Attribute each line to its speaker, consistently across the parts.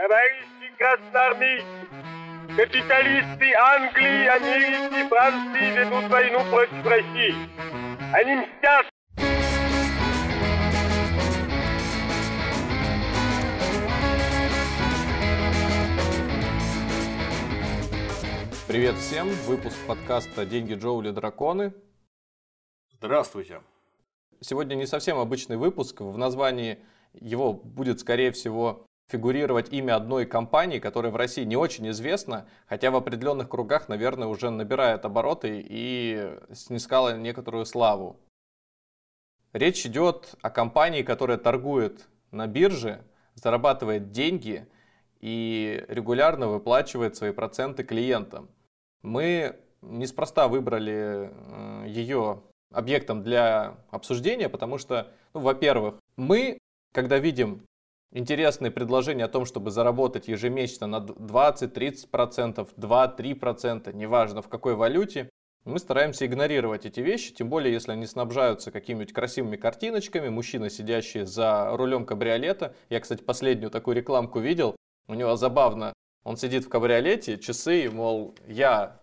Speaker 1: Товарищи красноармейцы, капиталисты Англии, Америки, Франции ведут войну против России. Они мстят
Speaker 2: Привет всем! Выпуск подкаста «Деньги Джоули Драконы».
Speaker 3: Здравствуйте!
Speaker 2: Сегодня не совсем обычный выпуск. В названии его будет, скорее всего, фигурировать имя одной компании, которая в России не очень известна, хотя в определенных кругах, наверное, уже набирает обороты и снискала некоторую славу. Речь идет о компании, которая торгует на бирже, зарабатывает деньги и регулярно выплачивает свои проценты клиентам. Мы неспроста выбрали э, ее объектом для обсуждения, потому что, ну, во-первых, мы, когда видим интересные предложения о том, чтобы заработать ежемесячно на 20-30%, 2-3%, неважно в какой валюте, мы стараемся игнорировать эти вещи, тем более если они снабжаются какими-нибудь красивыми картиночками, мужчина, сидящий за рулем кабриолета. Я, кстати, последнюю такую рекламку видел, у него забавно. Он сидит в кабриолете, часы, мол, я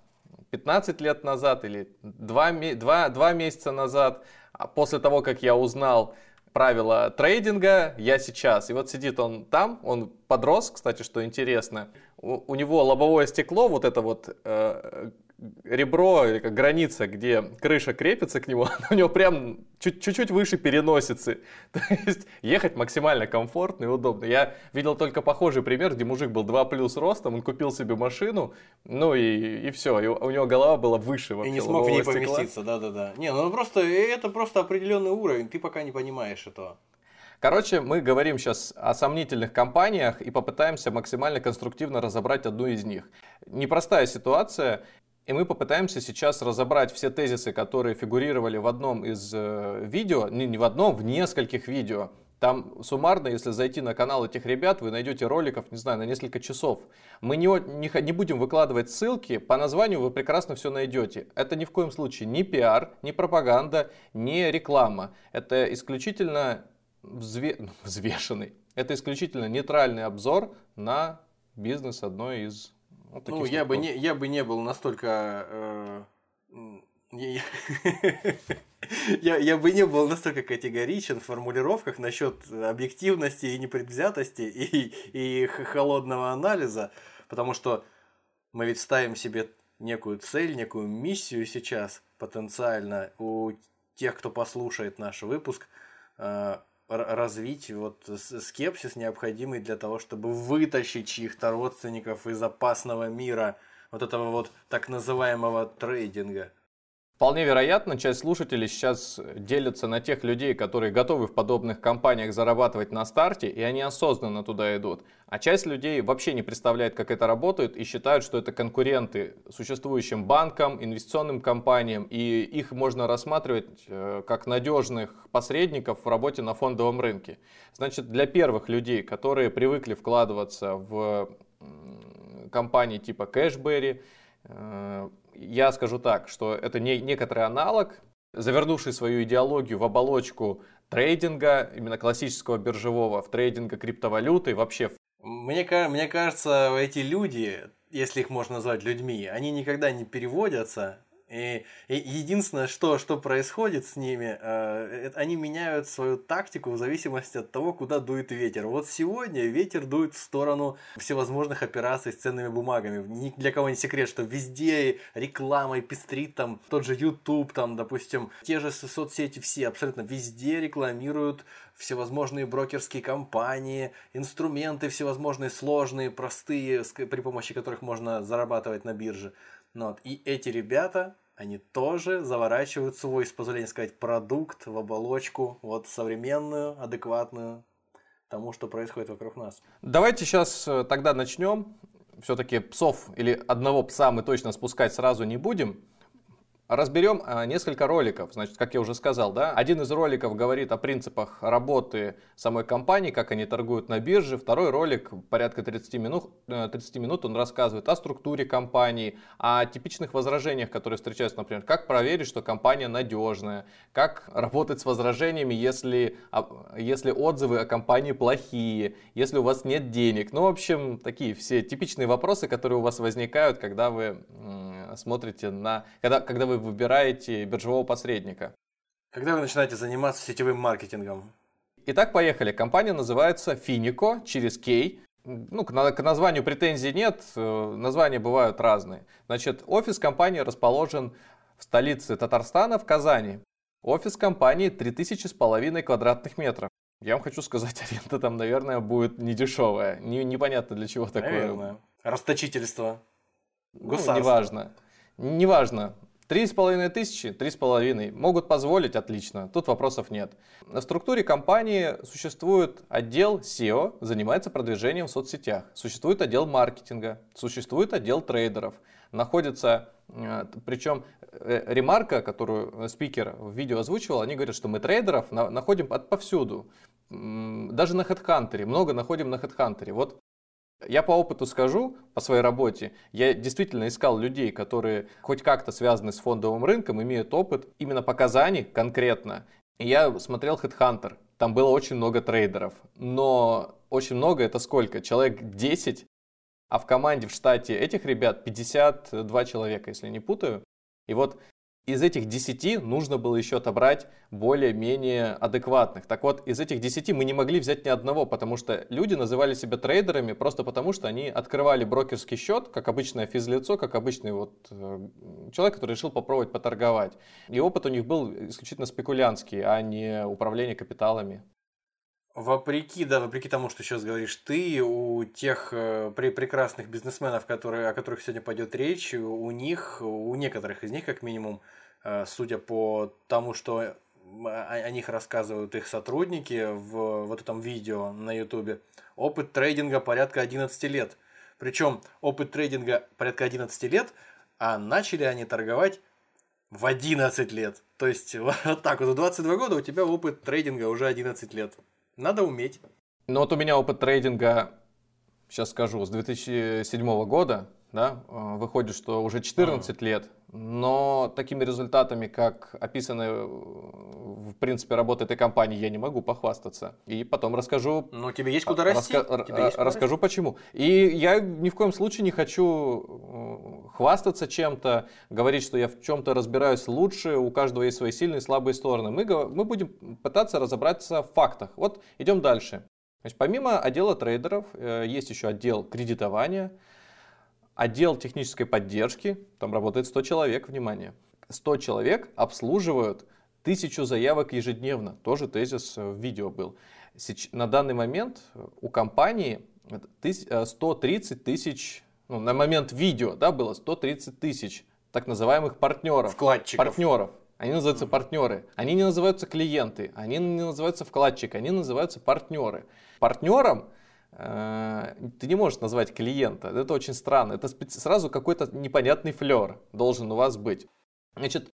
Speaker 2: 15 лет назад или 2, 2, 2 месяца назад, а после того, как я узнал правила трейдинга, я сейчас. И вот сидит он там, он подрос, кстати, что интересно. У, у него лобовое стекло, вот это вот э, ребро, как граница, где крыша крепится к нему, у него прям чуть-чуть выше переносицы. То есть ехать максимально комфортно и удобно. Я видел только похожий пример, где мужик был 2 плюс ростом, он купил себе машину, ну и, и все, и у него голова была выше
Speaker 3: вообще. И не смог в ней поместиться, да-да-да. Не, ну просто, это просто определенный уровень, ты пока не понимаешь этого.
Speaker 2: Короче, мы говорим сейчас о сомнительных компаниях и попытаемся максимально конструктивно разобрать одну из них. Непростая ситуация, и мы попытаемся сейчас разобрать все тезисы, которые фигурировали в одном из э, видео, не, не в одном, в нескольких видео. Там суммарно, если зайти на канал этих ребят, вы найдете роликов, не знаю, на несколько часов. Мы не, не, не будем выкладывать ссылки, по названию вы прекрасно все найдете. Это ни в коем случае не пиар, не пропаганда, не реклама. Это исключительно взве... взвешенный, это исключительно нейтральный обзор на бизнес одной из
Speaker 3: вот ну, я бы, не, я бы не был настолько... Э, я, я бы не был настолько категоричен в формулировках насчет объективности и непредвзятости и, и холодного анализа, потому что мы ведь ставим себе некую цель, некую миссию сейчас потенциально у тех, кто послушает наш выпуск, э, развить вот скепсис, необходимый для того, чтобы вытащить чьих-то родственников из опасного мира вот этого вот так называемого трейдинга.
Speaker 2: Вполне вероятно, часть слушателей сейчас делятся на тех людей, которые готовы в подобных компаниях зарабатывать на старте, и они осознанно туда идут. А часть людей вообще не представляет, как это работает, и считают, что это конкуренты существующим банкам, инвестиционным компаниям, и их можно рассматривать э, как надежных посредников в работе на фондовом рынке. Значит, для первых людей, которые привыкли вкладываться в компании типа Cashberry, я скажу так, что это не, некоторый аналог, завернувший свою идеологию в оболочку трейдинга, именно классического биржевого, в трейдинга криптовалюты, вообще.
Speaker 3: Мне, мне кажется, эти люди, если их можно назвать людьми, они никогда не переводятся и, и единственное, что, что происходит с ними, э, они меняют свою тактику в зависимости от того, куда дует ветер. Вот сегодня ветер дует в сторону всевозможных операций с ценными бумагами. Ни для кого не секрет, что везде реклама и пестрит там тот же YouTube, там, допустим, те же соцсети все, абсолютно везде рекламируют всевозможные брокерские компании, инструменты всевозможные сложные, простые, при помощи которых можно зарабатывать на бирже. Ну, вот. И эти ребята, они тоже заворачивают свой, с позволения сказать, продукт в оболочку, вот современную, адекватную тому, что происходит вокруг нас.
Speaker 2: Давайте сейчас э, тогда начнем. Все-таки псов или одного пса мы точно спускать сразу не будем. Разберем а, несколько роликов. Значит, как я уже сказал, да, один из роликов говорит о принципах работы самой компании, как они торгуют на бирже. Второй ролик, порядка 30 минут, 30 э, минут, он рассказывает о структуре компании, о типичных возражениях, которые встречаются, например, как проверить, что компания надежная, как работать с возражениями, если, а, если отзывы о компании плохие, если у вас нет денег. Ну, в общем, такие все типичные вопросы, которые у вас возникают, когда вы смотрите на... Когда, когда вы выбираете биржевого посредника.
Speaker 3: Когда вы начинаете заниматься сетевым маркетингом?
Speaker 2: Итак, поехали. Компания называется Finico через K. Ну, к, к названию претензий нет, э, названия бывают разные. Значит, офис компании расположен в столице Татарстана, в Казани. Офис компании 3000 с половиной квадратных метров. Я вам хочу сказать, аренда там, наверное, будет недешевая. Не, непонятно для чего такое. Наверное.
Speaker 3: Расточительство.
Speaker 2: Ну, неважно. Неважно. Три с половиной тысячи, три с половиной. Могут позволить, отлично. Тут вопросов нет. В структуре компании существует отдел SEO, занимается продвижением в соцсетях. Существует отдел маркетинга, существует отдел трейдеров. Находится, э, причем э, ремарка, которую спикер в видео озвучивал, они говорят, что мы трейдеров находим повсюду. Даже на HeadHunter, много находим на HeadHunter. Вот я по опыту скажу, по своей работе, я действительно искал людей, которые хоть как-то связаны с фондовым рынком, имеют опыт именно показаний конкретно. И я смотрел Headhunter, там было очень много трейдеров, но очень много это сколько? Человек 10, а в команде в штате этих ребят 52 человека, если не путаю. И вот из этих 10 нужно было еще отобрать более-менее адекватных. Так вот, из этих 10 мы не могли взять ни одного, потому что люди называли себя трейдерами просто потому, что они открывали брокерский счет, как обычное физлицо, как обычный вот э, человек, который решил попробовать поторговать. И опыт у них был исключительно спекулянтский, а не управление капиталами.
Speaker 3: Вопреки, да, вопреки тому, что сейчас говоришь ты, у тех э, прекрасных бизнесменов, которые, о которых сегодня пойдет речь, у них, у некоторых из них, как минимум, Э, судя по тому, что о них рассказывают их сотрудники в вот этом видео на ютубе, опыт трейдинга порядка 11 лет. Причем опыт трейдинга порядка 11 лет, а начали они торговать в 11 лет. То есть вот так вот, в 22 года у тебя опыт трейдинга уже 11 лет. Надо уметь.
Speaker 2: Ну вот у меня опыт трейдинга, сейчас скажу, с 2007 года, да, э, выходит, что уже 14 лет но такими результатами, как описаны в принципе работы этой компании, я не могу похвастаться. И потом расскажу...
Speaker 3: Но тебе есть куда расти.
Speaker 2: Раска... Тебе есть расскажу расти. почему. И я ни в коем случае не хочу э, хвастаться чем-то, говорить, что я в чем-то разбираюсь лучше, у каждого есть свои сильные и слабые стороны. Мы, мы будем пытаться разобраться в фактах. Вот идем дальше. Значит, помимо отдела трейдеров, э, есть еще отдел кредитования, Отдел технической поддержки, там работает 100 человек, внимание. 100 человек обслуживают тысячу заявок ежедневно. Тоже тезис в видео был. На данный момент у компании 130 тысяч, ну, на момент видео да, было 130 тысяч так называемых партнеров.
Speaker 3: Вкладчиков.
Speaker 2: Партнеров. Они называются партнеры. Они не называются клиенты, они не называются вкладчик, они называются партнеры. Партнерам Э, ты не можешь назвать клиента. Это очень странно. Это сразу какой-то непонятный флер должен у вас быть. Значит,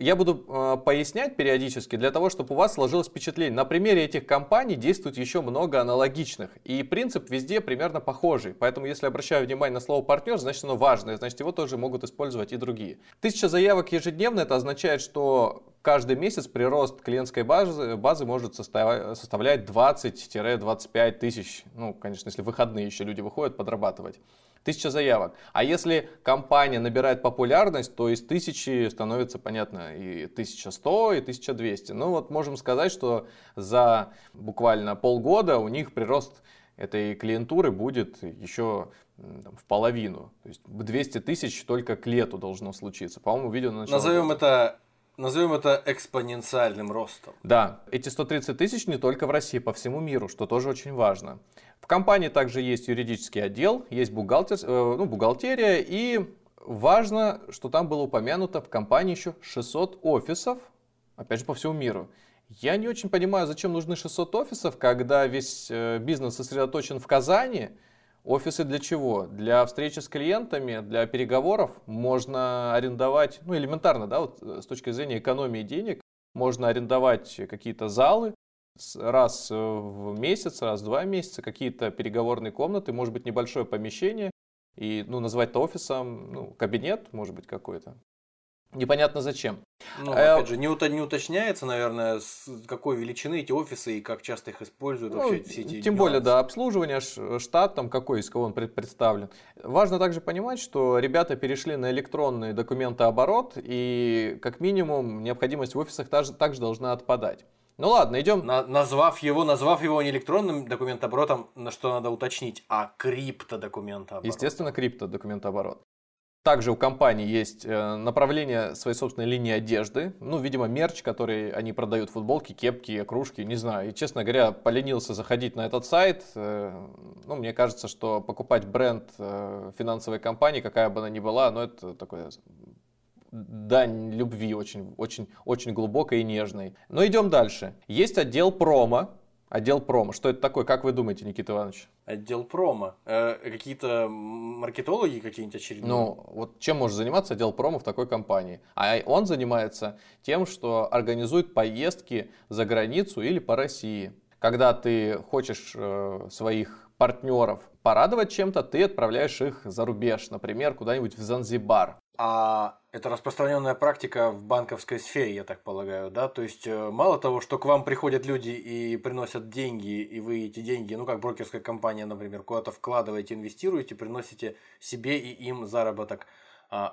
Speaker 2: я буду э, пояснять периодически для того, чтобы у вас сложилось впечатление. На примере этих компаний действует еще много аналогичных. И принцип везде примерно похожий. Поэтому, если обращаю внимание на слово партнер, значит оно важное. Значит, его тоже могут использовать и другие. Тысяча заявок ежедневно, это означает, что каждый месяц прирост клиентской базы, базы может составлять 20-25 тысяч. Ну, конечно, если выходные еще люди выходят подрабатывать тысяча заявок. А если компания набирает популярность, то из тысячи становится, понятно, и 1100, и 1200. Ну вот можем сказать, что за буквально полгода у них прирост этой клиентуры будет еще там, в половину. То есть 200 тысяч только к лету должно случиться. По-моему, видео на
Speaker 3: Назовем это Назовем это экспоненциальным ростом.
Speaker 2: Да, эти 130 тысяч не только в России, по всему миру, что тоже очень важно. В компании также есть юридический отдел, есть бухгалтер, э, ну, бухгалтерия, и важно, что там было упомянуто в компании еще 600 офисов, опять же, по всему миру. Я не очень понимаю, зачем нужны 600 офисов, когда весь э, бизнес сосредоточен в Казани. Офисы для чего? Для встречи с клиентами, для переговоров можно арендовать, ну элементарно, да, вот э, с точки зрения экономии денег, можно арендовать какие-то залы раз в месяц, раз в два месяца, какие-то переговорные комнаты, может быть небольшое помещение, и ну, назвать это офисом, ну, кабинет, может быть, какой-то. Непонятно зачем.
Speaker 3: Ну, э, опять же, не, не уточняется, наверное, с какой величины эти офисы и как часто их используют
Speaker 2: ну,
Speaker 3: вообще все эти
Speaker 2: Тем нюансы. более, да, обслуживание, штат там какой, из кого он представлен. Важно также понимать, что ребята перешли на электронный документооборот, и как минимум необходимость в офисах также, также должна отпадать. Ну ладно, идем.
Speaker 3: На, назвав его, назвав его не электронным документооборотом, на что надо уточнить, а криптодокументооборот.
Speaker 2: Естественно, криптодокументооборот. Также у компании есть э, направление своей собственной линии одежды. Ну, видимо, мерч, который они продают, футболки, кепки, кружки, не знаю. И, честно говоря, поленился заходить на этот сайт. Э, ну, мне кажется, что покупать бренд э, финансовой компании, какая бы она ни была, ну, это такое дань любви очень, очень, очень глубокой и нежной. Но идем дальше. Есть отдел промо, Отдел промо. Что это такое? Как вы думаете, Никита Иванович?
Speaker 3: Отдел промо. Э, какие-то маркетологи какие-нибудь очередные?
Speaker 2: Ну, вот чем может заниматься отдел промо в такой компании? А он занимается тем, что организует поездки за границу или по России. Когда ты хочешь э, своих партнеров порадовать чем-то, ты отправляешь их за рубеж, например, куда-нибудь в Занзибар.
Speaker 3: А это распространенная практика в банковской сфере, я так полагаю, да? То есть э, мало того, что к вам приходят люди и приносят деньги, и вы эти деньги, ну как брокерская компания, например, куда-то вкладываете, инвестируете, приносите себе и им заработок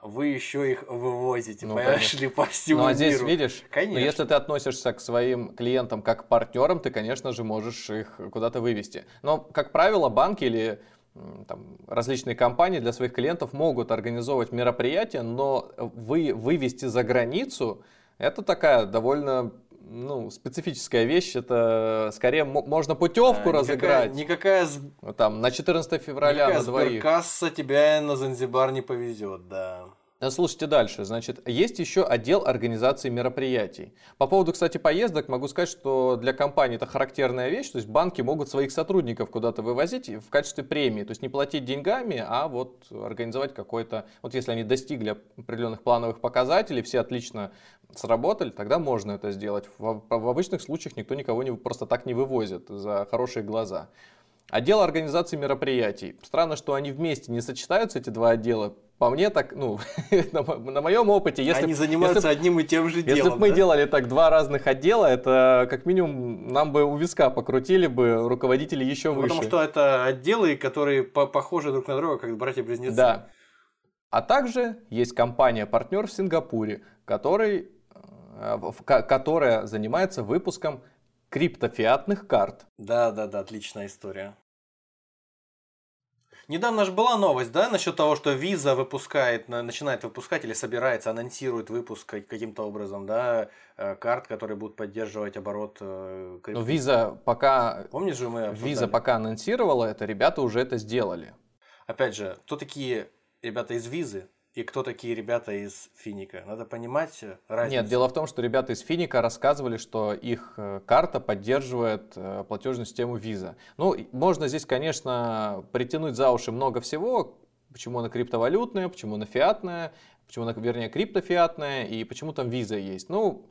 Speaker 3: вы еще их вывозите, ну, понимаешь ли, по всему
Speaker 2: Ну, а
Speaker 3: здесь,
Speaker 2: миру. видишь, конечно. Но если ты относишься к своим клиентам как к партнерам, ты, конечно же, можешь их куда-то вывести. Но, как правило, банки или там, различные компании для своих клиентов могут организовывать мероприятия, но вы, вывести за границу это такая довольно ну, специфическая вещь. Это скорее можно путевку а, разыграть.
Speaker 3: Никакая...
Speaker 2: Там, на 14 февраля
Speaker 3: никакая
Speaker 2: на двоих.
Speaker 3: касса тебя на Занзибар не повезет, да.
Speaker 2: Слушайте дальше. Значит, есть еще отдел организации мероприятий. По поводу, кстати, поездок могу сказать, что для компании это характерная вещь. То есть банки могут своих сотрудников куда-то вывозить в качестве премии. То есть не платить деньгами, а вот организовать какой-то... Вот если они достигли определенных плановых показателей, все отлично сработали, тогда можно это сделать. В, в обычных случаях никто никого не, просто так не вывозит за хорошие глаза. Отдел организации мероприятий. Странно, что они вместе не сочетаются, эти два отдела. По мне так, ну, на, на моем опыте,
Speaker 3: если... Они занимаются если, одним и тем же делом,
Speaker 2: Если бы мы делали так два разных отдела, это как минимум нам бы у виска покрутили бы руководители еще ну, выше.
Speaker 3: Потому что это отделы, которые по похожи друг на друга, как братья-близнецы.
Speaker 2: Да. А также есть компания-партнер в Сингапуре, который, которая занимается выпуском криптофиатных карт.
Speaker 3: Да, да, да, отличная история. Недавно же была новость, да, насчет того, что Visa выпускает, начинает выпускать или собирается, анонсирует выпуск каким-то образом, да, э, карт, которые будут поддерживать оборот
Speaker 2: э, крипто. Но Visa пока...
Speaker 3: Помнишь же мы
Speaker 2: обсуждали? Visa пока анонсировала это, ребята уже это сделали.
Speaker 3: Опять же, кто такие ребята из Визы? И кто такие ребята из Финика. Надо понимать э, разницу.
Speaker 2: Нет, дело в том, что ребята из Финика рассказывали, что их э, карта поддерживает э, платежную систему Visa. Ну, можно здесь, конечно, притянуть за уши много всего, почему она криптовалютная, почему она фиатная, почему она, вернее, криптофиатная, и почему там Visa есть. Ну,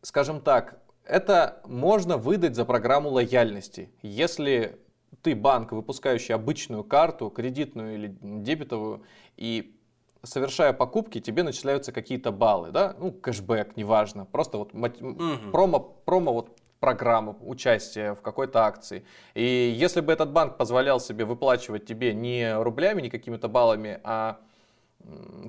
Speaker 2: скажем так, это можно выдать за программу лояльности. Если ты банк, выпускающий обычную карту, кредитную или дебетовую, и совершая покупки, тебе начисляются какие-то баллы, да, ну, кэшбэк, неважно, просто вот угу. промо, промо вот программа участия в какой-то акции. И если бы этот банк позволял себе выплачивать тебе не рублями, не какими-то баллами, а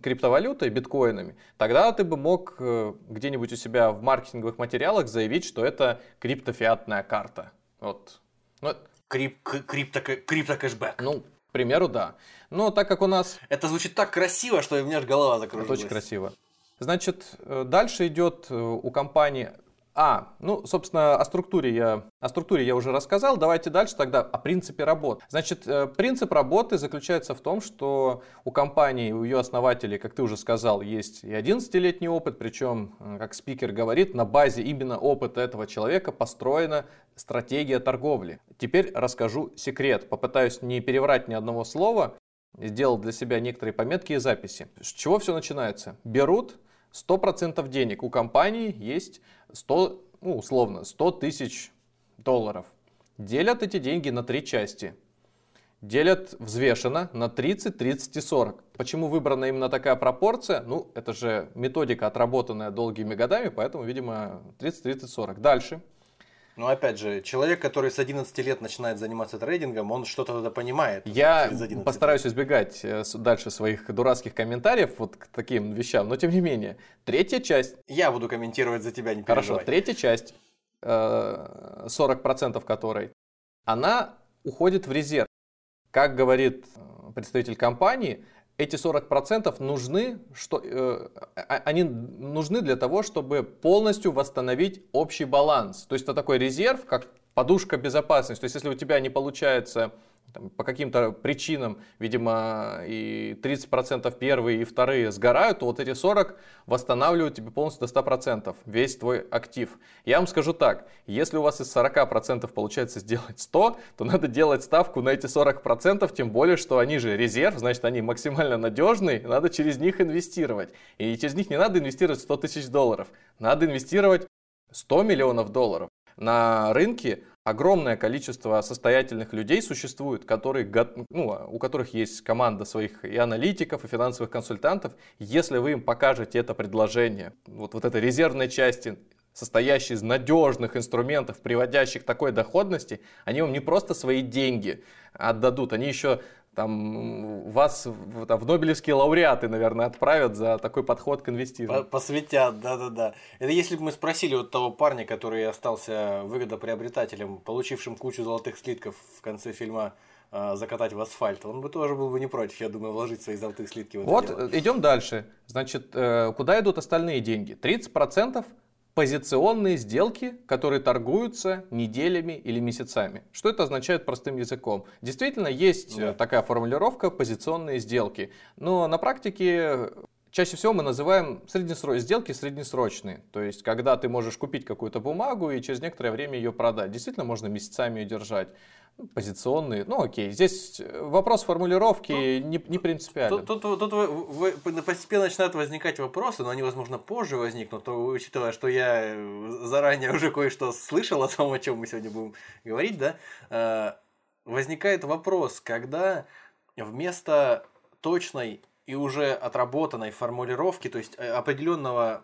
Speaker 2: криптовалютой, биткоинами, тогда ты бы мог э, где-нибудь у себя в маркетинговых материалах заявить, что это криптофиатная карта. Вот.
Speaker 3: Ну, Крип, крипто, крипто кэшбэк.
Speaker 2: Ну, примеру, да. Но так как у нас...
Speaker 3: Это звучит так красиво, что у меня аж голова закружилась.
Speaker 2: Это очень красиво. Значит, э, дальше идет э, у компании А, ну, собственно, о структуре я, о структуре я уже рассказал. Давайте дальше тогда о принципе работы. Значит, э, принцип работы заключается в том, что у компании, у ее основателей, как ты уже сказал, есть и 11-летний опыт, причем, как спикер говорит, на базе именно опыта этого человека построена стратегия торговли. Теперь расскажу секрет. Попытаюсь не переврать ни одного слова. Сделал для себя некоторые пометки и записи. С чего все начинается? Берут 100% денег. У компании есть 100, ну, условно, 100 тысяч долларов. Делят эти деньги на три части. Делят взвешенно на 30, 30 и 40. Почему выбрана именно такая пропорция? Ну, это же методика, отработанная долгими годами, поэтому, видимо, 30, 30, 40. Дальше.
Speaker 3: Ну, опять же, человек, который с 11 лет начинает заниматься трейдингом, он что-то тогда понимает.
Speaker 2: Я постараюсь избегать э, дальше своих дурацких комментариев вот к таким вещам, но тем не менее. Третья часть.
Speaker 3: Я буду комментировать за тебя, не
Speaker 2: переживай. Хорошо, третья часть, 40% э, которой, она уходит в резерв. Как говорит э, представитель компании, эти 40% нужны, что, э, а, они нужны для того, чтобы полностью восстановить общий баланс. То есть это такой резерв, как подушка безопасности. То есть если у тебя не получается там, по каким-то причинам, видимо, и 30% первые и вторые сгорают, то вот эти 40 восстанавливают тебе полностью до 100% весь твой актив. Я вам скажу так, если у вас из 40% получается сделать 100, то надо делать ставку на эти 40%, тем более, что они же резерв, значит, они максимально надежные, надо через них инвестировать. И через них не надо инвестировать 100 тысяч долларов, надо инвестировать 100 миллионов долларов. На рынке огромное количество состоятельных людей существует, которые, ну, у которых есть команда своих и аналитиков, и финансовых консультантов. Если вы им покажете это предложение, вот, вот этой резервной части, состоящей из надежных инструментов, приводящих такой доходности, они вам не просто свои деньги отдадут, они еще там вас там, в Нобелевские лауреаты, наверное, отправят за такой подход к инвестированию.
Speaker 3: Посвятят, да-да-да. Это если бы мы спросили вот того парня, который остался выгодоприобретателем, получившим кучу золотых слитков в конце фильма э, закатать в асфальт, он бы тоже был бы не против, я думаю, вложить свои золотые слитки в
Speaker 2: это Вот, дело. идем дальше. Значит, э, куда идут остальные деньги? 30% позиционные сделки, которые торгуются неделями или месяцами. Что это означает простым языком? Действительно, есть да. такая формулировка позиционные сделки, но на практике чаще всего мы называем среднесрочные сделки среднесрочные. То есть, когда ты можешь купить какую-то бумагу и через некоторое время ее продать. Действительно, можно месяцами ее держать позиционные. Ну окей, здесь вопрос формулировки тут, не, не принципиален.
Speaker 3: Тут, тут, тут, тут постепенно начинают возникать вопросы, но они, возможно, позже возникнут, то, учитывая, что я заранее уже кое-что слышал о том, о чем мы сегодня будем говорить, да, э, возникает вопрос, когда вместо точной и уже отработанной формулировки, то есть э, определенного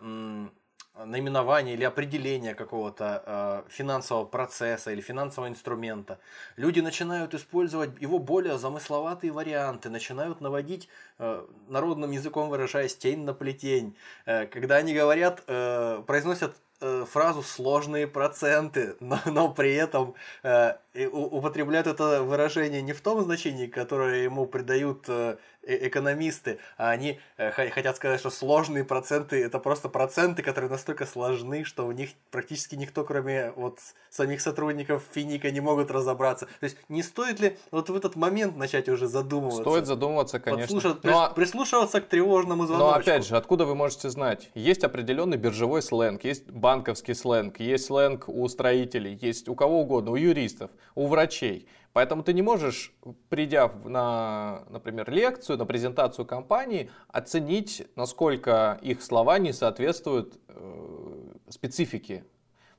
Speaker 3: наименования или определения какого-то э, финансового процесса или финансового инструмента. Люди начинают использовать его более замысловатые варианты, начинают наводить, э, народным языком выражаясь, тень на плетень. Когда они говорят, произносят фразу сложные проценты, но, но при этом э, употребляют это выражение не в том значении, которое ему придают Э, экономисты, а они э, хотят сказать, что сложные проценты это просто проценты, которые настолько сложны, что в них практически никто, кроме вот самих сотрудников Финика, не могут разобраться. То есть не стоит ли вот в этот момент начать уже задумываться?
Speaker 2: Стоит задумываться, конечно.
Speaker 3: Но... Ну, а прислушиваться к тревожному звонку.
Speaker 2: Но опять же, откуда вы можете знать? Есть определенный биржевой сленг, есть банковский сленг, есть сленг у строителей, есть у кого угодно, у юристов, у врачей. Поэтому ты не можешь, придя на, например, лекцию, на презентацию компании, оценить, насколько их слова не соответствуют э, специфике.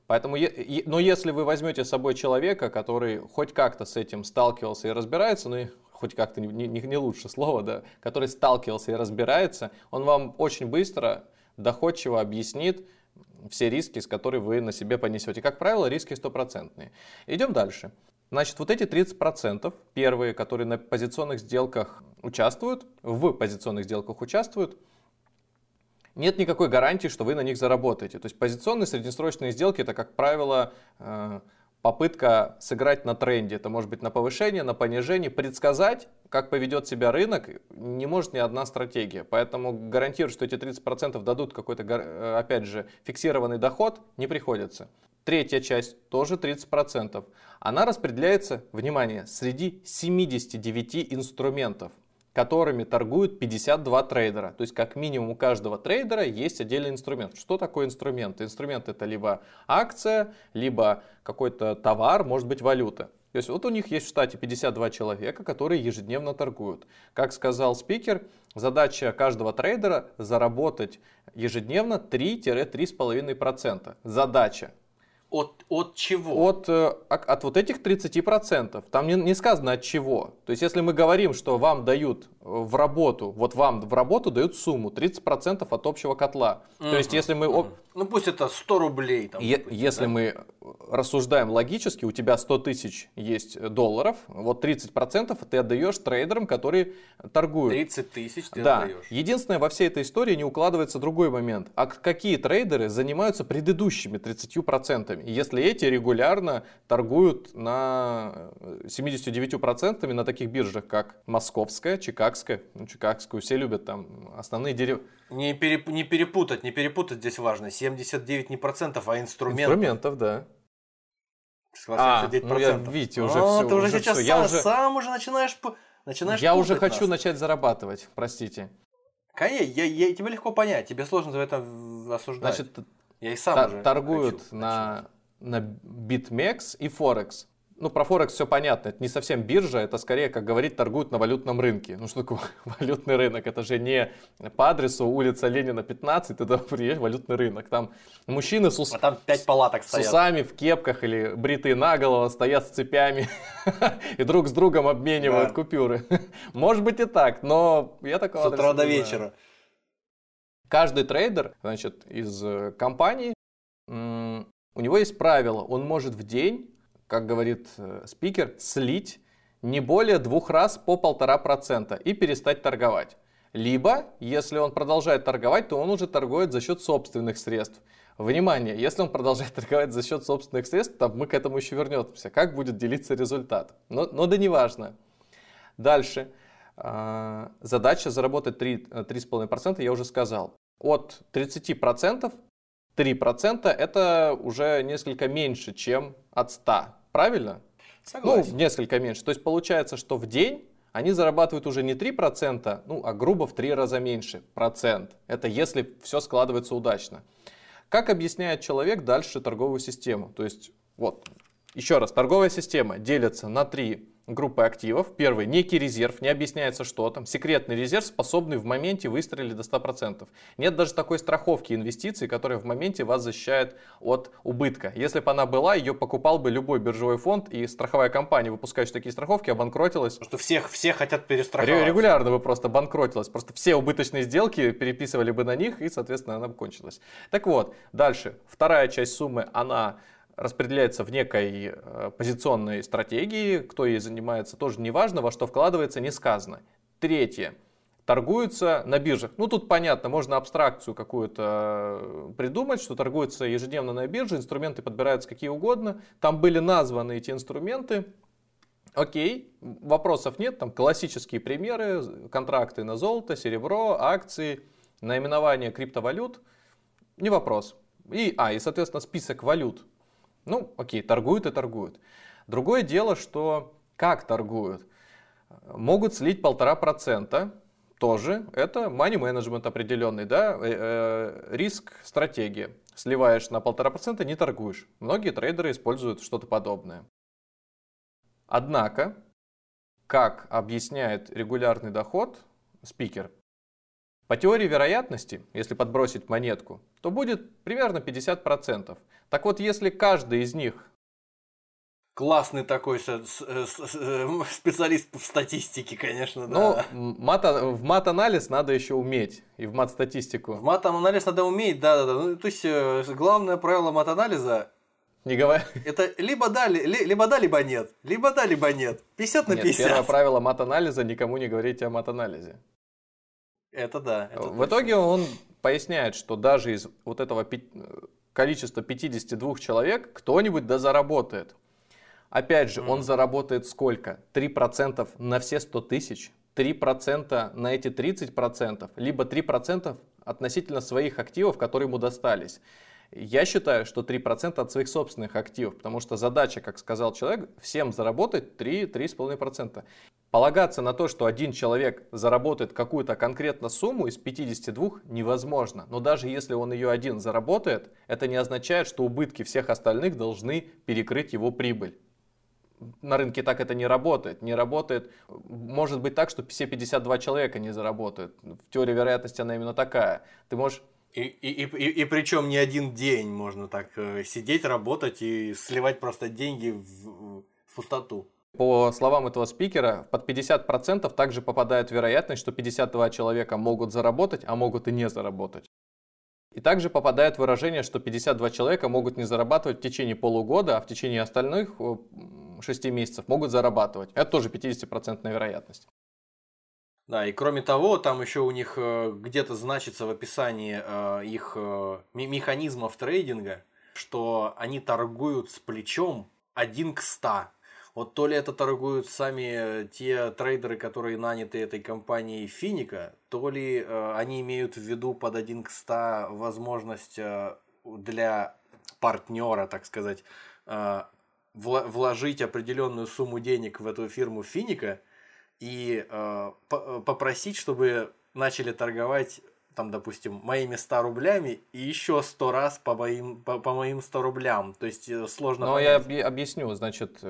Speaker 2: Поэтому, но если вы возьмете с собой человека, который хоть как-то с этим сталкивался и разбирается, ну и хоть как-то не, не, не лучше слово, да, который сталкивался и разбирается, он вам очень быстро, доходчиво объяснит все риски, с которыми вы на себе понесете. Как правило, риски стопроцентные. Идем дальше. Значит, вот эти 30%, первые, которые на позиционных сделках участвуют, в позиционных сделках участвуют, нет никакой гарантии, что вы на них заработаете. То есть позиционные среднесрочные сделки это, как правило, э, попытка сыграть на тренде. Это может быть на повышение, на понижение. Предсказать, как поведет себя рынок, не может ни одна стратегия. Поэтому гарантировать, что эти 30% дадут какой-то, э, опять же, фиксированный доход, не приходится. Третья часть, тоже 30%. Она распределяется, внимание, среди 79 инструментов которыми торгуют 52 трейдера. То есть как минимум у каждого трейдера есть отдельный инструмент. Что такое инструмент? Инструмент это либо акция, либо какой-то товар, может быть валюта. То есть вот у них есть в штате 52 человека, которые ежедневно торгуют. Как сказал спикер, задача каждого трейдера заработать ежедневно 3-3,5%. Задача.
Speaker 3: От, от чего?
Speaker 2: От, э, от вот этих 30%. Там не, не сказано от чего. То есть, если мы говорим, что вам дают в работу, вот вам в работу дают сумму 30% от общего котла. Угу. То есть, если мы... Угу.
Speaker 3: Ну, пусть это 100 рублей. Там,
Speaker 2: е- если да? мы рассуждаем логически, у тебя 100 тысяч есть долларов, вот 30% ты отдаешь трейдерам, которые торгуют.
Speaker 3: 30 тысяч ты
Speaker 2: да.
Speaker 3: отдаешь.
Speaker 2: Единственное, во всей этой истории не укладывается другой момент. А какие трейдеры занимаются предыдущими 30%? Если эти регулярно торгуют на 79% на таких биржах, как Московская, Чикагская. Ну, Чикагскую все любят, там основные деревья.
Speaker 3: Не, переп... не перепутать, не перепутать здесь важно. 79 не процентов, а инструментов.
Speaker 2: Инструментов, да.
Speaker 3: А, ну
Speaker 2: я, видите, уже
Speaker 3: а,
Speaker 2: все.
Speaker 3: Ты уже,
Speaker 2: уже
Speaker 3: сейчас
Speaker 2: все.
Speaker 3: сам,
Speaker 2: я уже...
Speaker 3: сам уже начинаешь, начинаешь
Speaker 2: Я уже хочу
Speaker 3: нас.
Speaker 2: начать зарабатывать, простите.
Speaker 3: Конечно, я, я, тебе легко понять, тебе сложно за это осуждать.
Speaker 2: Значит,
Speaker 3: я и сам
Speaker 2: та-
Speaker 3: уже
Speaker 2: торгуют
Speaker 3: хочу
Speaker 2: на, на BitMEX и Forex ну, про Форекс все понятно. Это не совсем биржа, это скорее, как говорить, торгуют на валютном рынке. Ну, что такое валютный рынок? Это же не по адресу улица Ленина 15, это приезжаешь валютный рынок. Там мужчины с, ус...
Speaker 3: а там пять палаток
Speaker 2: с усами в кепках или бритые наголо стоят с цепями и друг с другом обменивают да. купюры. Может быть и так, но я такого
Speaker 3: С утра до вечера.
Speaker 2: Каждый трейдер, значит, из э, компании, у него есть правило, он может в день как говорит э, спикер, слить не более двух раз по полтора процента и перестать торговать. Либо, если он продолжает торговать, то он уже торгует за счет собственных средств. Внимание, если он продолжает торговать за счет собственных средств, то мы к этому еще вернемся. Как будет делиться результат? Но, но да не важно. Дальше. А, задача заработать 3, 3,5% э, я уже сказал. От 30% 3% это уже несколько меньше, чем от 100. Правильно?
Speaker 3: Согласен.
Speaker 2: Ну, несколько меньше. То есть получается, что в день они зарабатывают уже не 3%, ну, а грубо в 3 раза меньше процент. Это если все складывается удачно. Как объясняет человек дальше торговую систему? То есть, вот, еще раз, торговая система делится на три группы активов. Первый, некий резерв, не объясняется что там. Секретный резерв, способный в моменте выстрелить до 100%. Нет даже такой страховки инвестиций, которая в моменте вас защищает от убытка. Если бы она была, ее покупал бы любой биржевой фонд, и страховая компания, выпускающая такие страховки, обанкротилась.
Speaker 3: Потому что всех, все хотят перестраховать.
Speaker 2: Регулярно бы просто банкротилась. Просто все убыточные сделки переписывали бы на них, и, соответственно, она бы кончилась. Так вот, дальше. Вторая часть суммы, она распределяется в некой э, позиционной стратегии, кто ей занимается, тоже не важно, во что вкладывается, не сказано. Третье. Торгуются на биржах. Ну, тут понятно, можно абстракцию какую-то э, придумать, что торгуются ежедневно на бирже, инструменты подбираются какие угодно. Там были названы эти инструменты. Окей, вопросов нет, там классические примеры, контракты на золото, серебро, акции, наименование криптовалют, не вопрос. И, а, и, соответственно, список валют, ну, окей, торгуют и торгуют. Другое дело, что как торгуют. Могут слить полтора процента, тоже это money management определенный, да, э, э, риск, стратегия. Сливаешь на полтора процента, не торгуешь. Многие трейдеры используют что-то подобное. Однако, как объясняет регулярный доход спикер, по теории вероятности, если подбросить монетку, то будет примерно 50%. Так вот, если каждый из них
Speaker 3: Классный такой э, специалист в статистике, конечно,
Speaker 2: да. Ну, мат, в мат-анализ надо еще уметь, и в мат-статистику.
Speaker 3: В мат-анализ надо уметь, да-да-да. Ну, то есть, э, главное правило мат-анализа
Speaker 2: не говори.
Speaker 3: Это либо да, либо да, либо нет. Либо да, либо нет. 50 на 50. Нет,
Speaker 2: первое правило мат-анализа – никому не говорить о мат-анализе.
Speaker 3: Это да. Это
Speaker 2: в точно. итоге он поясняет, что даже из вот этого количества 52 человек кто-нибудь да заработает. Опять же, он заработает сколько? 3% на все 100 тысяч? 3% на эти 30%? Либо 3% относительно своих активов, которые ему достались? Я считаю, что 3% от своих собственных активов, потому что задача, как сказал человек, всем заработать 3-3,5%. Полагаться на то, что один человек заработает какую-то конкретно сумму из 52 невозможно. Но даже если он ее один заработает, это не означает, что убытки всех остальных должны перекрыть его прибыль на рынке так это не работает. Не работает, может быть так, что все 52 человека не заработают. В теории вероятности она именно такая. Ты можешь
Speaker 3: и, и, и, и, причем не один день можно так э, сидеть, работать и сливать просто деньги в, в пустоту.
Speaker 2: По словам этого спикера, под 50% также попадает вероятность, что 52 человека могут заработать, а могут и не заработать. И также попадает выражение, что 52 человека могут не зарабатывать в течение полугода, а в течение остальных 6 месяцев могут зарабатывать. Это тоже 50% вероятность.
Speaker 3: Да, и кроме того, там еще у них э, где-то значится в описании э, их э, механизмов трейдинга, что они торгуют с плечом 1 к 100. Вот то ли это торгуют сами те трейдеры, которые наняты этой компанией Финика, то ли они имеют в виду под 1 к 100 возможность для партнера, так сказать, вложить определенную сумму денег в эту фирму Финика – и э, попросить, чтобы начали торговать там, допустим, моими 100 рублями и еще 100 раз по моим, по, по моим 100 рублям. То есть э, сложно
Speaker 2: Но понять. я объясню, значит,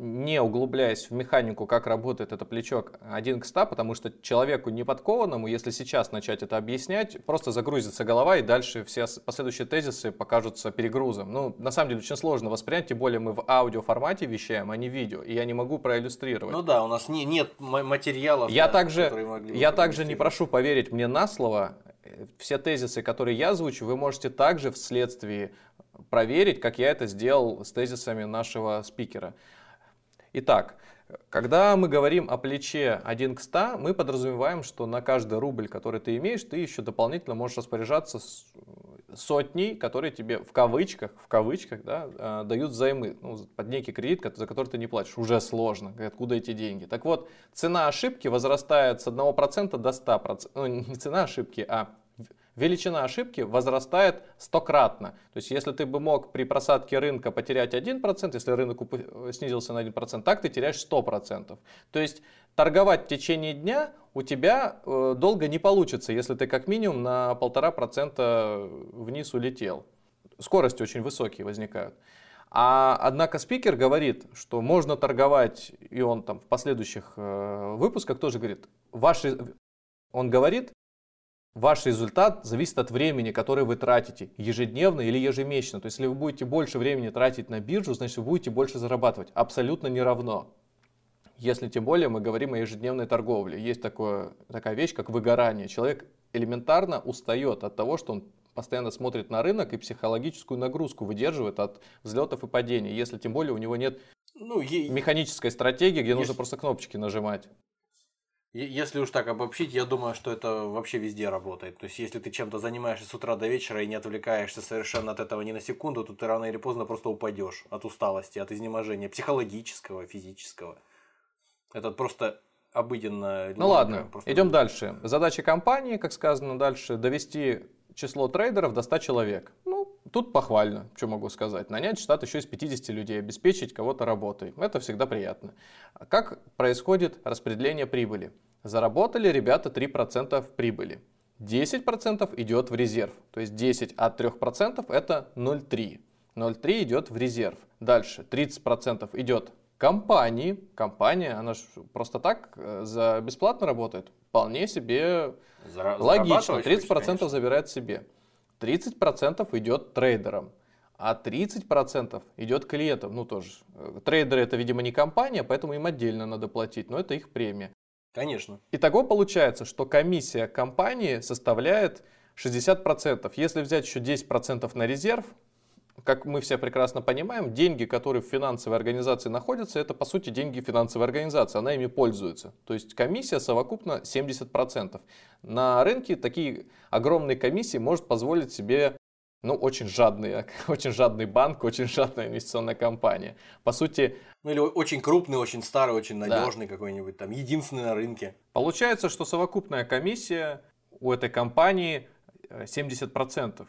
Speaker 2: не углубляясь в механику, как работает это плечо 1 к 100, потому что человеку неподкованному, если сейчас начать это объяснять, просто загрузится голова и дальше все последующие тезисы покажутся перегрузом. Ну, на самом деле, очень сложно воспринять, тем более мы в аудиоформате вещаем, а не видео, и я не могу проиллюстрировать.
Speaker 3: Ну да, у нас не, нет материалов,
Speaker 2: я да, также, Я также не прошу поверить мне на слово, все тезисы, которые я озвучу, вы можете также вследствие проверить, как я это сделал с тезисами нашего спикера. Итак, когда мы говорим о плече 1 к 100, мы подразумеваем, что на каждый рубль, который ты имеешь, ты еще дополнительно можешь распоряжаться сотней, которые тебе в кавычках, в кавычках да, э, дают займы, ну, под некий кредит, за который ты не платишь. Уже сложно. Откуда эти деньги? Так вот, цена ошибки возрастает с 1% до 100%. Ну, не цена ошибки, а величина ошибки возрастает стократно. То есть, если ты бы мог при просадке рынка потерять 1%, если рынок снизился на 1%, так ты теряешь 100%. То есть, торговать в течение дня у тебя э, долго не получится, если ты как минимум на 1,5% вниз улетел. Скорости очень высокие возникают. А однако спикер говорит, что можно торговать, и он там в последующих э, выпусках тоже говорит, ваши, он говорит, Ваш результат зависит от времени, которое вы тратите, ежедневно или ежемесячно. То есть, если вы будете больше времени тратить на биржу, значит, вы будете больше зарабатывать. Абсолютно не равно. Если тем более мы говорим о ежедневной торговле. Есть такое, такая вещь, как выгорание. Человек элементарно устает от того, что он постоянно смотрит на рынок и психологическую нагрузку выдерживает от взлетов и падений. Если тем более у него нет ну, е... механической стратегии, где если... нужно просто кнопочки нажимать.
Speaker 3: Если уж так обобщить, я думаю, что это вообще везде работает. То есть, если ты чем-то занимаешься с утра до вечера и не отвлекаешься совершенно от этого ни на секунду, то ты рано или поздно просто упадешь от усталости, от изнеможения психологического, физического. Это просто обыденно.
Speaker 2: Ну ладно, просто... идем дальше. Задача компании, как сказано дальше, довести число трейдеров до 100 человек. Ну, тут похвально, что могу сказать. Нанять штат еще из 50 людей, обеспечить кого-то работой. Это всегда приятно. Как происходит распределение прибыли? Заработали ребята 3% прибыли. 10% идет в резерв. То есть 10 от 3% это 0,3. 0,3 идет в резерв. Дальше 30% идет компании. Компания, она же просто так э, за бесплатно работает. Вполне себе Зара- логично. 30% конечно. забирает себе. 30% идет трейдерам. А 30% идет клиентам. Ну тоже. Э, трейдеры это, видимо, не компания, поэтому им отдельно надо платить. Но это их премия.
Speaker 3: Конечно.
Speaker 2: Итого получается, что комиссия компании составляет 60%. Если взять еще 10% на резерв, как мы все прекрасно понимаем, деньги, которые в финансовой организации находятся, это по сути деньги финансовой организации, она ими пользуется. То есть комиссия совокупно 70%. На рынке такие огромные комиссии может позволить себе ну, очень жадный, очень жадный банк, очень жадная инвестиционная компания. По сути...
Speaker 3: Ну, или очень крупный, очень старый, очень надежный да. какой-нибудь, там, единственный на рынке.
Speaker 2: Получается, что совокупная комиссия у этой компании 70%.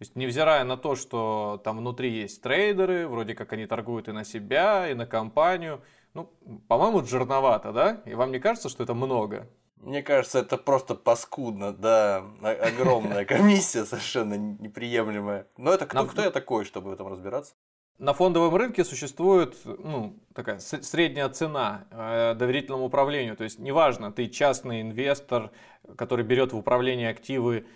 Speaker 2: То есть, невзирая на то, что там внутри есть трейдеры, вроде как они торгуют и на себя, и на компанию, ну, по-моему, жирновато, да? И вам не кажется, что это много?
Speaker 3: Мне кажется, это просто паскудно, да, огромная комиссия совершенно неприемлемая. Но это кто, кто я такой, чтобы в этом разбираться?
Speaker 2: На фондовом рынке существует ну, такая средняя цена э, доверительному управлению. То есть неважно, ты частный инвестор, который берет в управление активы,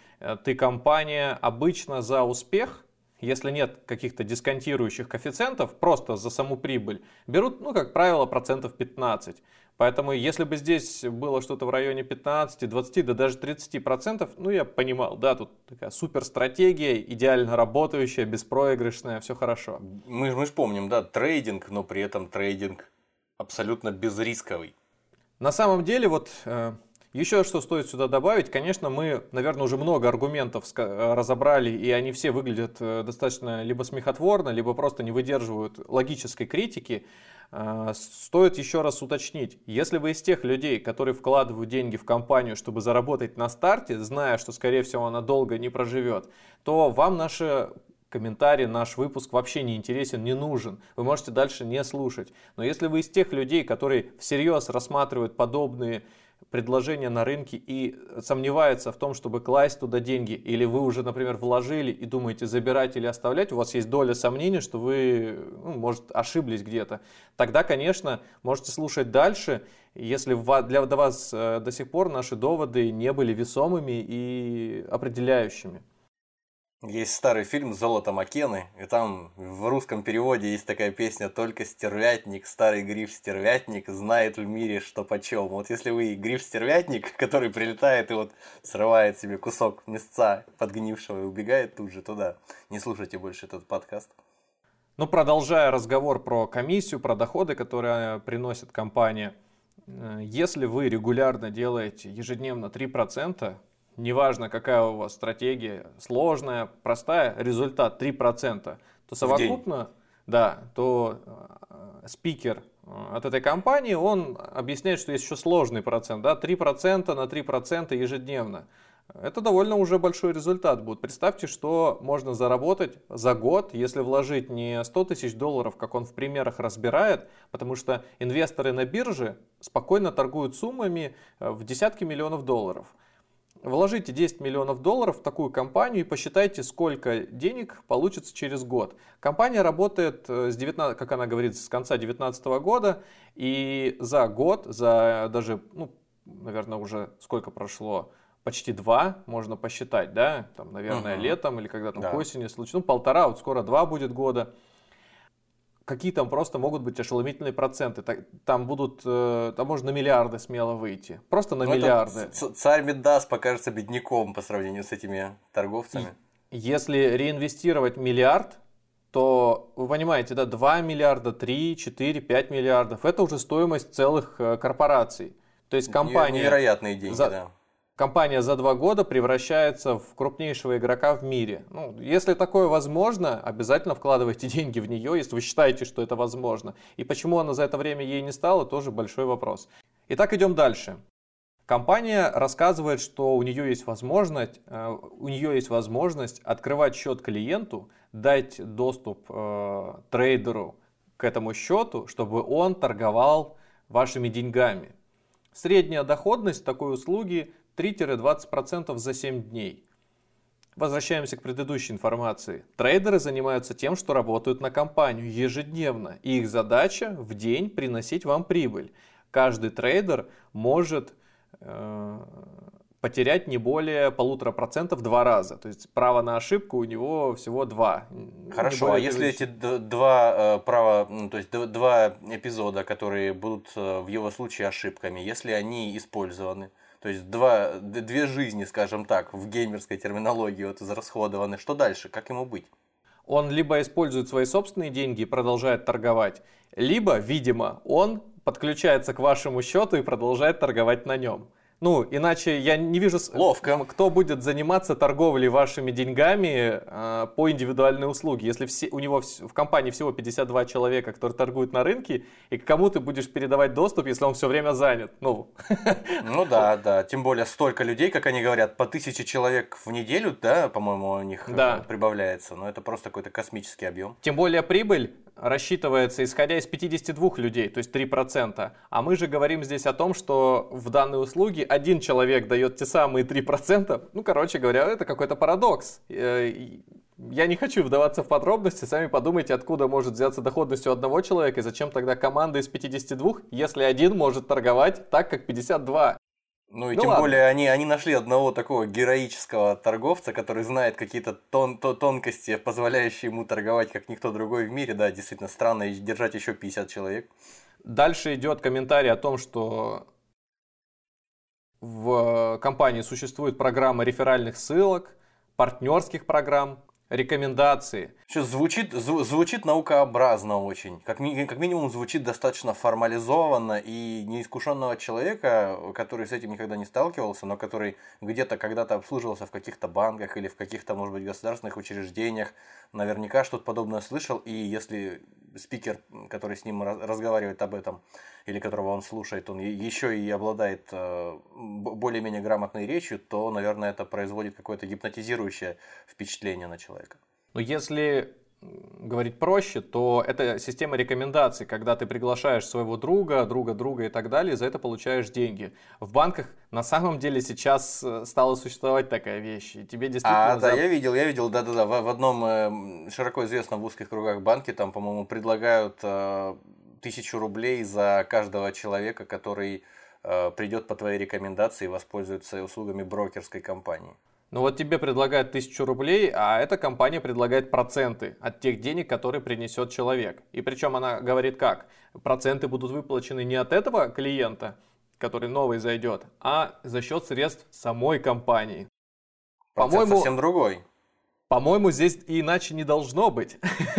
Speaker 2: ты компания, обычно за успех, если нет каких-то дисконтирующих коэффициентов, просто за саму прибыль, берут, ну, как правило, процентов 15. Поэтому, если бы здесь было что-то в районе 15, 20, да даже 30 процентов, ну, я понимал, да, тут такая супер стратегия, идеально работающая, беспроигрышная, все хорошо.
Speaker 3: Мы, мы же помним, да, трейдинг, но при этом трейдинг абсолютно безрисковый.
Speaker 2: На самом деле, вот э, еще что стоит сюда добавить, конечно, мы, наверное, уже много аргументов разобрали, и они все выглядят э, достаточно либо смехотворно, либо просто не выдерживают логической критики. А, стоит еще раз уточнить, если вы из тех людей, которые вкладывают деньги в компанию, чтобы заработать на старте, зная, что, скорее всего, она долго не проживет, то вам наши комментарий, наш выпуск вообще не интересен, не нужен. Вы можете дальше не слушать. Но если вы из тех людей, которые всерьез рассматривают подобные предложение на рынке и сомневается в том, чтобы класть туда деньги, или вы уже, например, вложили и думаете забирать или оставлять, у вас есть доля сомнений, что вы, ну, может, ошиблись где-то, тогда, конечно, можете слушать дальше, если для вас э, до сих пор наши доводы не были весомыми и определяющими.
Speaker 3: Есть старый фильм «Золото Макены», и там в русском переводе есть такая песня «Только стервятник, старый гриф-стервятник, знает в мире, что почем». Вот если вы гриф-стервятник, который прилетает и вот срывает себе кусок мясца подгнившего и убегает тут же туда, не слушайте больше этот подкаст.
Speaker 2: Ну, продолжая разговор про комиссию, про доходы, которые приносит компания, э, если вы регулярно делаете ежедневно 3%, неважно какая у вас стратегия, сложная, простая, результат 3%, то совокупно, да, то э, спикер э, от этой компании, он объясняет, что есть еще сложный процент, да, 3% на 3% ежедневно. Это довольно уже большой результат будет. Представьте, что можно заработать за год, если вложить не 100 тысяч долларов, как он в примерах разбирает, потому что инвесторы на бирже спокойно торгуют суммами э, в десятки миллионов долларов. Вложите 10 миллионов долларов в такую компанию и посчитайте, сколько денег получится через год. Компания работает, э, с 19, как она говорит, с конца 2019 года, и за год, за даже, ну, наверное, уже сколько прошло, почти два, можно посчитать, да, там, наверное, uh-huh. летом или когда там да. к осени случится, ну, полтора, вот скоро два будет года какие там просто могут быть ошеломительные проценты. Там будут, э, там можно на миллиарды смело выйти. Просто на ну, миллиарды.
Speaker 3: Царь Медас покажется бедняком по сравнению с этими торговцами.
Speaker 2: И если реинвестировать миллиард, то вы понимаете, да, 2 миллиарда, 3, 4, 5 миллиардов, это уже стоимость целых э, корпораций. То есть компания...
Speaker 3: Невероятные деньги, за, да
Speaker 2: компания за два года превращается в крупнейшего игрока в мире. Ну, если такое возможно, обязательно вкладывайте деньги в нее, если вы считаете, что это возможно. И почему она за это время ей не стала, тоже большой вопрос. Итак, идем дальше. Компания рассказывает, что у нее есть возможность, э, у нее есть возможность открывать счет клиенту, дать доступ э, трейдеру к этому счету, чтобы он торговал вашими деньгами. Средняя доходность такой услуги 3-20% за 7 дней. Возвращаемся к предыдущей информации. Трейдеры занимаются тем, что работают на компанию ежедневно, и их задача в день приносить вам прибыль. Каждый трейдер может э, потерять не более полутора процентов два раза. То есть право на ошибку у него всего два.
Speaker 3: Хорошо, а если эти два э, права, ну, то есть два эпизода, которые будут э, в его случае ошибками, если они использованы, то есть два, две жизни, скажем так, в геймерской терминологии вот израсходованы. Что дальше? Как ему быть?
Speaker 2: Он либо использует свои собственные деньги и продолжает торговать, либо, видимо, он подключается к вашему счету и продолжает торговать на нем. Ну, иначе я не вижу,
Speaker 3: Ловко.
Speaker 2: кто будет заниматься торговлей вашими деньгами э, по индивидуальной услуге. Если все, у него в компании всего 52 человека, которые торгуют на рынке, и к кому ты будешь передавать доступ, если он все время занят? Ну,
Speaker 3: ну да, да. Тем более столько людей, как они говорят, по тысяче человек в неделю, да, по-моему, у них да. Э, прибавляется. Но это просто какой-то космический объем.
Speaker 2: Тем более прибыль рассчитывается исходя из 52 людей, то есть 3%. А мы же говорим здесь о том, что в данной услуге один человек дает те самые 3%. Ну, короче говоря, это какой-то парадокс. Э, я не хочу вдаваться в подробности, сами подумайте, откуда может взяться доходность у одного человека и зачем тогда команда из 52, если один может торговать так, как 52.
Speaker 3: Ну и ну, тем ладно. более они, они нашли одного такого героического торговца, который знает какие-то тон, то, тонкости, позволяющие ему торговать как никто другой в мире. Да, действительно странно держать еще 50 человек.
Speaker 2: Дальше идет комментарий о том, что в компании существует программа реферальных ссылок, партнерских программ, рекомендации.
Speaker 3: Сейчас звучит, зв, звучит наукообразно очень. Как, ми, как минимум звучит достаточно формализованно и неискушенного человека, который с этим никогда не сталкивался, но который где-то когда-то обслуживался в каких-то банках или в каких-то, может быть, государственных учреждениях, наверняка что-то подобное слышал. И если спикер, который с ним разговаривает об этом, или которого он слушает, он еще и обладает э, более-менее грамотной речью, то, наверное, это производит какое-то гипнотизирующее впечатление на человека.
Speaker 2: Но если говорить проще, то это система рекомендаций, когда ты приглашаешь своего друга, друга друга и так далее, и за это получаешь деньги. В банках на самом деле сейчас э, стала существовать такая вещь, и тебе действительно...
Speaker 3: А, да, я видел, я видел, да-да-да, в, в одном э, широко известном в узких кругах банке, там, по-моему, предлагают э, тысячу рублей за каждого человека, который э, придет по твоей рекомендации и воспользуется услугами брокерской компании.
Speaker 2: Ну вот тебе предлагают тысячу рублей, а эта компания предлагает проценты от тех денег, которые принесет человек. И причем она говорит как? Проценты будут выплачены не от этого клиента, который новый зайдет, а за счет средств самой компании.
Speaker 3: По-моему, совсем другой.
Speaker 2: По-моему, здесь иначе не должно быть.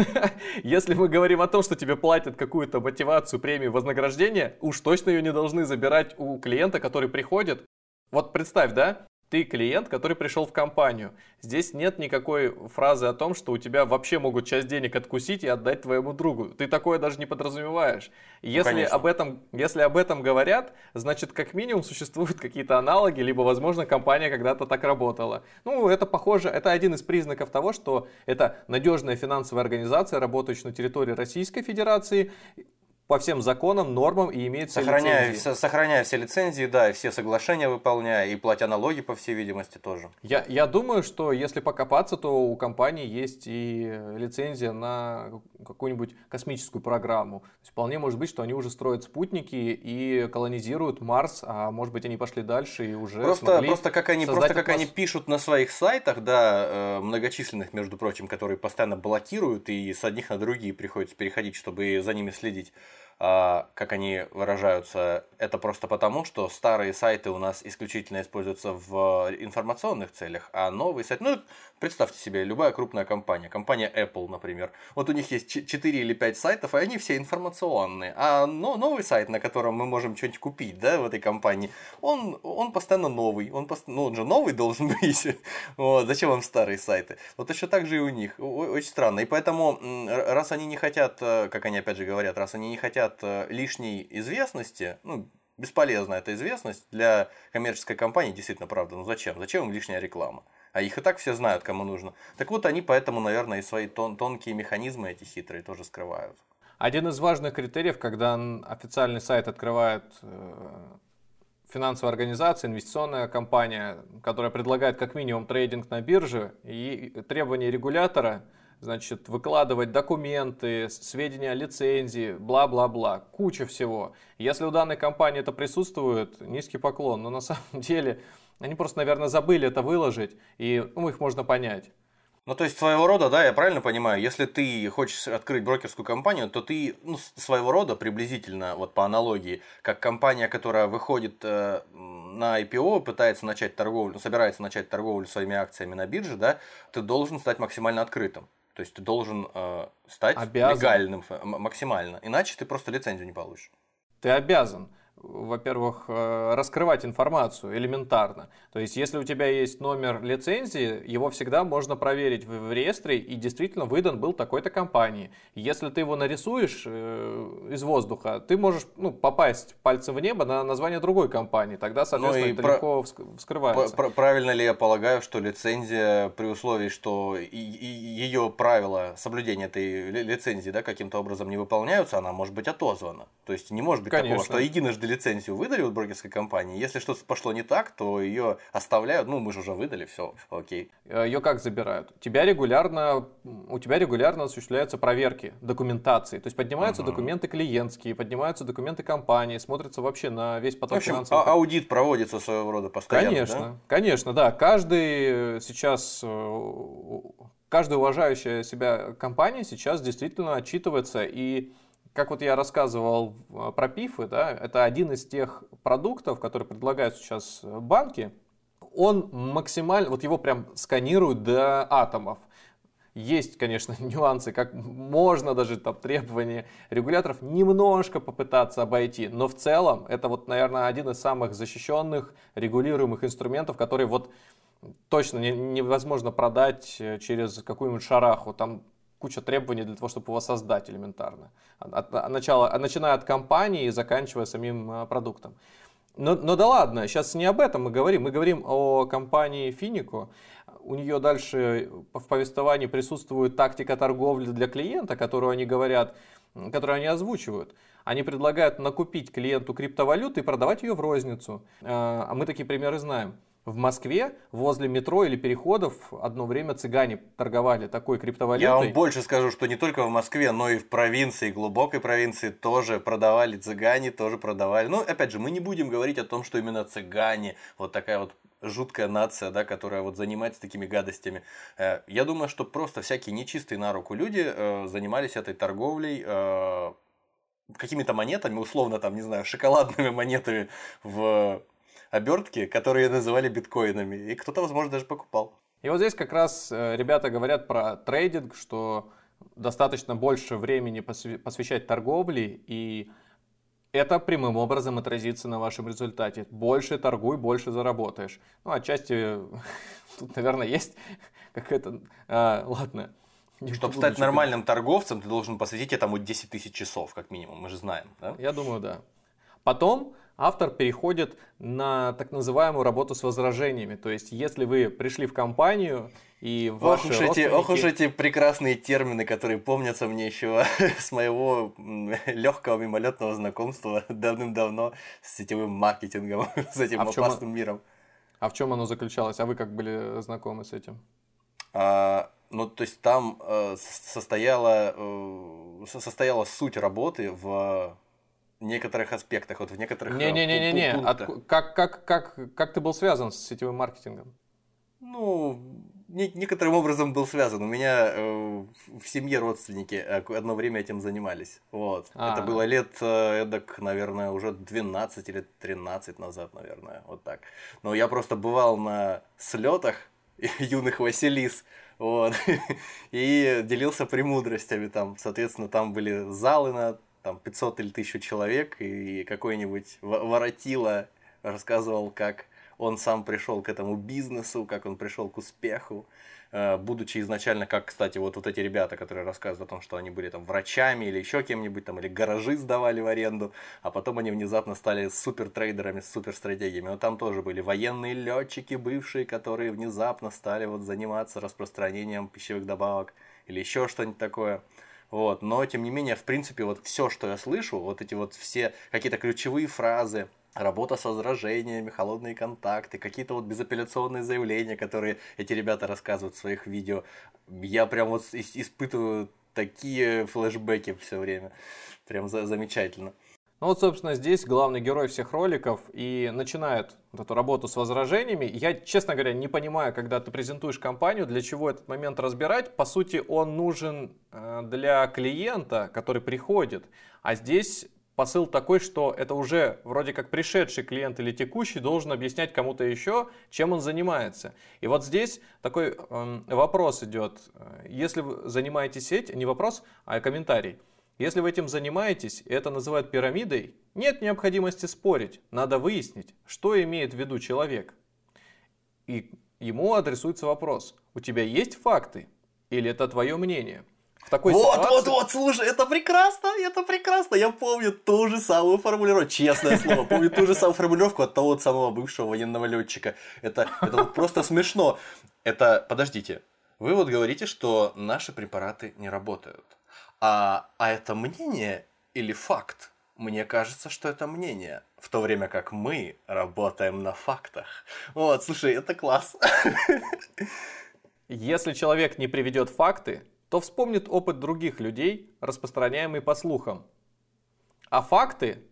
Speaker 2: Если мы говорим о том, что тебе платят какую-то мотивацию, премию, вознаграждение, уж точно ее не должны забирать у клиента, который приходит. Вот представь, да, ты клиент, который пришел в компанию. Здесь нет никакой фразы о том, что у тебя вообще могут часть денег откусить и отдать твоему другу. Ты такое даже не подразумеваешь. Ну, если, ну, об этом, если об этом говорят, значит, как минимум существуют какие-то аналоги, либо, возможно, компания когда-то так работала. Ну, это похоже, это один из признаков того, что это надежная финансовая организация, работающая на территории Российской Федерации, по всем законам, нормам и имеет все
Speaker 3: сохраняя, лицензии. Сохраняя все лицензии, да, и все соглашения выполняя, и платя налоги, по всей видимости, тоже.
Speaker 2: Я, я думаю, что если покопаться, то у компании есть и лицензия на какую-нибудь космическую программу. То есть вполне может быть, что они уже строят спутники и колонизируют Марс, а может быть они пошли дальше и уже
Speaker 3: просто, просто как они просто как они пишут на своих сайтах, да, э, многочисленных, между прочим, которые постоянно блокируют и с одних на другие приходится переходить, чтобы за ними следить. А, как они выражаются, это просто потому, что старые сайты у нас исключительно используются в информационных целях, а новые сайты, ну, представьте себе, любая крупная компания, компания Apple, например, вот у них есть 4 или 5 сайтов, и они все информационные, а но, новый сайт, на котором мы можем что-нибудь купить, да, в этой компании, он, он постоянно новый, он, пост... ну, он же новый должен быть, вот, зачем вам старые сайты? Вот точно так же и у них, очень странно, и поэтому, раз они не хотят, э, как они опять же говорят, раз они не хотят хотят э, лишней известности, ну, бесполезна эта известность для коммерческой компании, действительно, правда, ну зачем? Зачем им лишняя реклама? А их и так все знают, кому нужно. Так вот, они поэтому, наверное, и свои тон тонкие механизмы эти хитрые тоже скрывают.
Speaker 2: Один из важных критериев, когда официальный сайт открывает э, финансовая организация, инвестиционная компания, которая предлагает как минимум трейдинг на бирже и требования регулятора – значит, выкладывать документы, сведения о лицензии, бла-бла-бла, куча всего. Если у данной компании это присутствует, низкий поклон, но на самом деле они просто, наверное, забыли это выложить, и ну, их можно понять.
Speaker 3: Ну, то есть, своего рода, да, я правильно понимаю, если ты хочешь открыть брокерскую компанию, то ты, ну, своего рода, приблизительно, вот по аналогии, как компания, которая выходит э, на IPO, пытается начать торговлю, собирается начать торговлю своими акциями на бирже, да, ты должен стать максимально открытым. То есть ты должен э, стать обязан. легальным максимально, иначе ты просто лицензию не получишь.
Speaker 2: Ты обязан. Во-первых, э, раскрывать информацию элементарно. То есть, если у тебя есть номер лицензии, его всегда можно проверить в, реестре, и действительно выдан был такой-то компании. Если ты его нарисуешь э, из воздуха, ты можешь ну, попасть пальцем в небо на название другой компании. Тогда, соответственно, ну это легко про... вскрывается.
Speaker 3: Правильно ли я полагаю, что лицензия при условии, что ее правила соблюдения этой лицензии да, каким-то образом не выполняются, она может быть отозвана? То есть, не может быть Конечно. такого, что единожды лицензию выдали от брокерской компании, если что-то пошло не так, то ее оставляют, ну мы же уже выдали, все, окей.
Speaker 2: Э, ее как забирают? Тебя регулярно, у тебя регулярно осуществляются проверки документации, то есть поднимаются угу. документы клиентские, поднимаются документы компании, смотрятся вообще на весь поток
Speaker 3: В общем, финансовых. А аудит проводится своего рода постоянно,
Speaker 2: Конечно,
Speaker 3: да?
Speaker 2: конечно, да. Каждый сейчас э, каждая уважающая себя компания сейчас действительно отчитывается и как вот я рассказывал а, про пифы, да, это один из тех продуктов, которые предлагают сейчас банки. Он максимально, вот его прям сканируют до атомов. Есть, конечно, нюансы, как можно даже там требования регуляторов немножко попытаться обойти, но в целом это вот, наверное, один из самых защищенных регулируемых инструментов, который вот точно невозможно продать э, через какую-нибудь шараху. Там куча требований для того, чтобы его создать элементарно. От, от, начала, начиная от компании и заканчивая самим а, продуктом. Но, но да ладно, сейчас не об этом мы говорим. Мы говорим о компании Финику. У нее дальше в повествовании присутствует тактика торговли для клиента, которую они говорят, которую они озвучивают. Они предлагают накупить клиенту криптовалюты и продавать ее в розницу. А, а мы такие примеры знаем. В Москве возле метро или переходов одно время цыгане торговали такой криптовалютой.
Speaker 3: Я вам больше скажу, что не только в Москве, но и в провинции, глубокой провинции тоже продавали цыгане, тоже продавали. Но опять же, мы не будем говорить о том, что именно цыгане, вот такая вот жуткая нация, да, которая вот занимается такими гадостями. Э, я думаю, что просто всякие нечистые на руку люди э, занимались этой торговлей э, какими-то монетами, условно там, не знаю, шоколадными монетами в обертки, которые называли биткоинами. И кто-то, возможно, даже покупал.
Speaker 2: И вот здесь как раз э, ребята говорят про трейдинг, что достаточно больше времени посвящать торговле, и это прямым образом отразится на вашем результате. Больше торгуй, больше заработаешь. Ну, отчасти тут, наверное, есть какая-то... А, ладно.
Speaker 3: Чтобы стать нормальным торговцем, ты должен посвятить этому 10 тысяч часов, как минимум, мы же знаем, да?
Speaker 2: Я думаю, да. Потом автор переходит на так называемую работу с возражениями. То есть, если вы пришли в компанию и ваши ох уж,
Speaker 3: родственники... эти, ох уж эти прекрасные термины, которые помнятся мне еще с моего легкого мимолетного знакомства давным-давно с сетевым маркетингом, с этим а опасным миром.
Speaker 2: А в чем оно заключалось? А вы как были знакомы с этим?
Speaker 3: А, ну, то есть там э, состояла, э, состояла суть работы в некоторых аспектах, вот в некоторых
Speaker 2: Не-не-не-не, э, От, как, как, как, как ты был связан с сетевым маркетингом?
Speaker 3: Ну, не, некоторым образом был связан. У меня э, в семье родственники одно время этим занимались. Вот. А-а-а. Это было лет, э, эдак, наверное, уже 12 или 13 назад, наверное, вот так. Но я просто бывал на слетах юных Василис, вот, и делился премудростями там. Соответственно, там были залы на там 500 или 1000 человек, и какой-нибудь воротило рассказывал, как он сам пришел к этому бизнесу, как он пришел к успеху, э, будучи изначально, как, кстати, вот, вот эти ребята, которые рассказывают о том, что они были там врачами или еще кем-нибудь там, или гаражи сдавали в аренду, а потом они внезапно стали супер трейдерами супер стратегиями. Но там тоже были военные летчики бывшие, которые внезапно стали вот заниматься распространением пищевых добавок или еще что-нибудь такое. Вот. Но, тем не менее, в принципе, вот все, что я слышу, вот эти вот все какие-то ключевые фразы, работа с возражениями, холодные контакты, какие-то вот безапелляционные заявления, которые эти ребята рассказывают в своих видео, я прям вот испытываю такие флешбеки все время. Прям за замечательно.
Speaker 2: Ну вот, собственно, здесь главный герой всех роликов и начинает вот эту работу с возражениями. Я, честно говоря, не понимаю, когда ты презентуешь компанию, для чего этот момент разбирать. По сути, он нужен э, для клиента, который приходит. А здесь посыл такой, что это уже вроде как пришедший клиент или текущий должен объяснять кому-то еще, чем он занимается. И вот здесь такой э, вопрос идет. Если вы занимаетесь этим, не вопрос, а комментарий. Если вы этим занимаетесь, и это называют пирамидой, нет необходимости спорить, надо выяснить, что имеет в виду человек. И ему адресуется вопрос, у тебя есть факты или это твое мнение?
Speaker 3: В такой вот, ситуации... вот, вот, слушай, это прекрасно, это прекрасно. Я помню ту же самую формулировку, честное слово, помню ту же самую формулировку от того самого бывшего военного летчика. Это, это вот просто смешно. Это, подождите, вы вот говорите, что наши препараты не работают. А, а это мнение или факт? Мне кажется, что это мнение, в то время как мы работаем на фактах. Вот, слушай, это класс.
Speaker 2: Если человек не приведет факты, то вспомнит опыт других людей, распространяемый по слухам. А факты,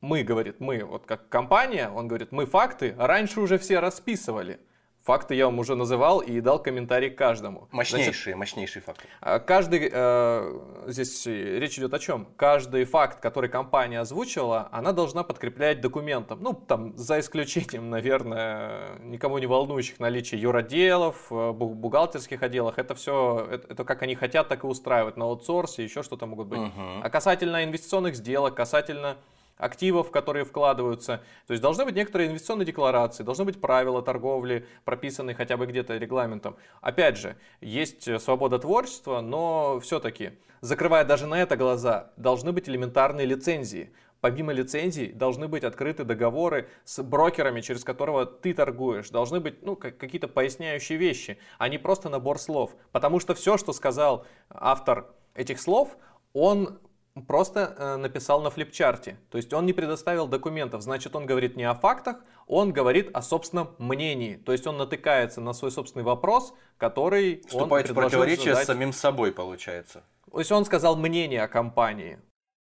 Speaker 2: мы, говорит, мы, вот как компания, он говорит, мы факты раньше уже все расписывали. Факты я вам уже называл и дал комментарий каждому.
Speaker 3: Мощнейшие, Значит, мощнейшие факты.
Speaker 2: А, каждый, э, здесь речь идет о чем? Каждый факт, который компания озвучила, она должна подкреплять документом. Ну, там, за исключением, наверное, никому не волнующих наличие юроделов, э, бухгалтерских отделах. Это все, это, это как они хотят, так и устраивать. На аутсорсе, еще что-то могут быть. Угу. А касательно инвестиционных сделок, касательно активов, которые вкладываются. То есть должны быть некоторые инвестиционные декларации, должны быть правила торговли, прописанные хотя бы где-то регламентом. Опять же, есть свобода творчества, но все-таки, закрывая даже на это глаза, должны быть элементарные лицензии. Помимо лицензий должны быть открыты договоры с брокерами, через которого ты торгуешь. Должны быть ну, какие-то поясняющие вещи, а не просто набор слов. Потому что все, что сказал автор этих слов, он просто э, написал на флипчарте. То есть он не предоставил документов. Значит, он говорит не о фактах, он говорит о собственном мнении. То есть он натыкается на свой собственный вопрос, который
Speaker 3: Вступает он в противоречие задать... с самим собой, получается.
Speaker 2: То есть он сказал мнение о компании.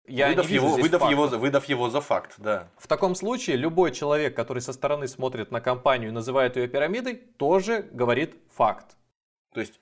Speaker 3: Я выдав, его, выдав, его, выдав его за факт, да.
Speaker 2: В таком случае любой человек, который со стороны смотрит на компанию и называет ее пирамидой, тоже говорит факт.
Speaker 3: То есть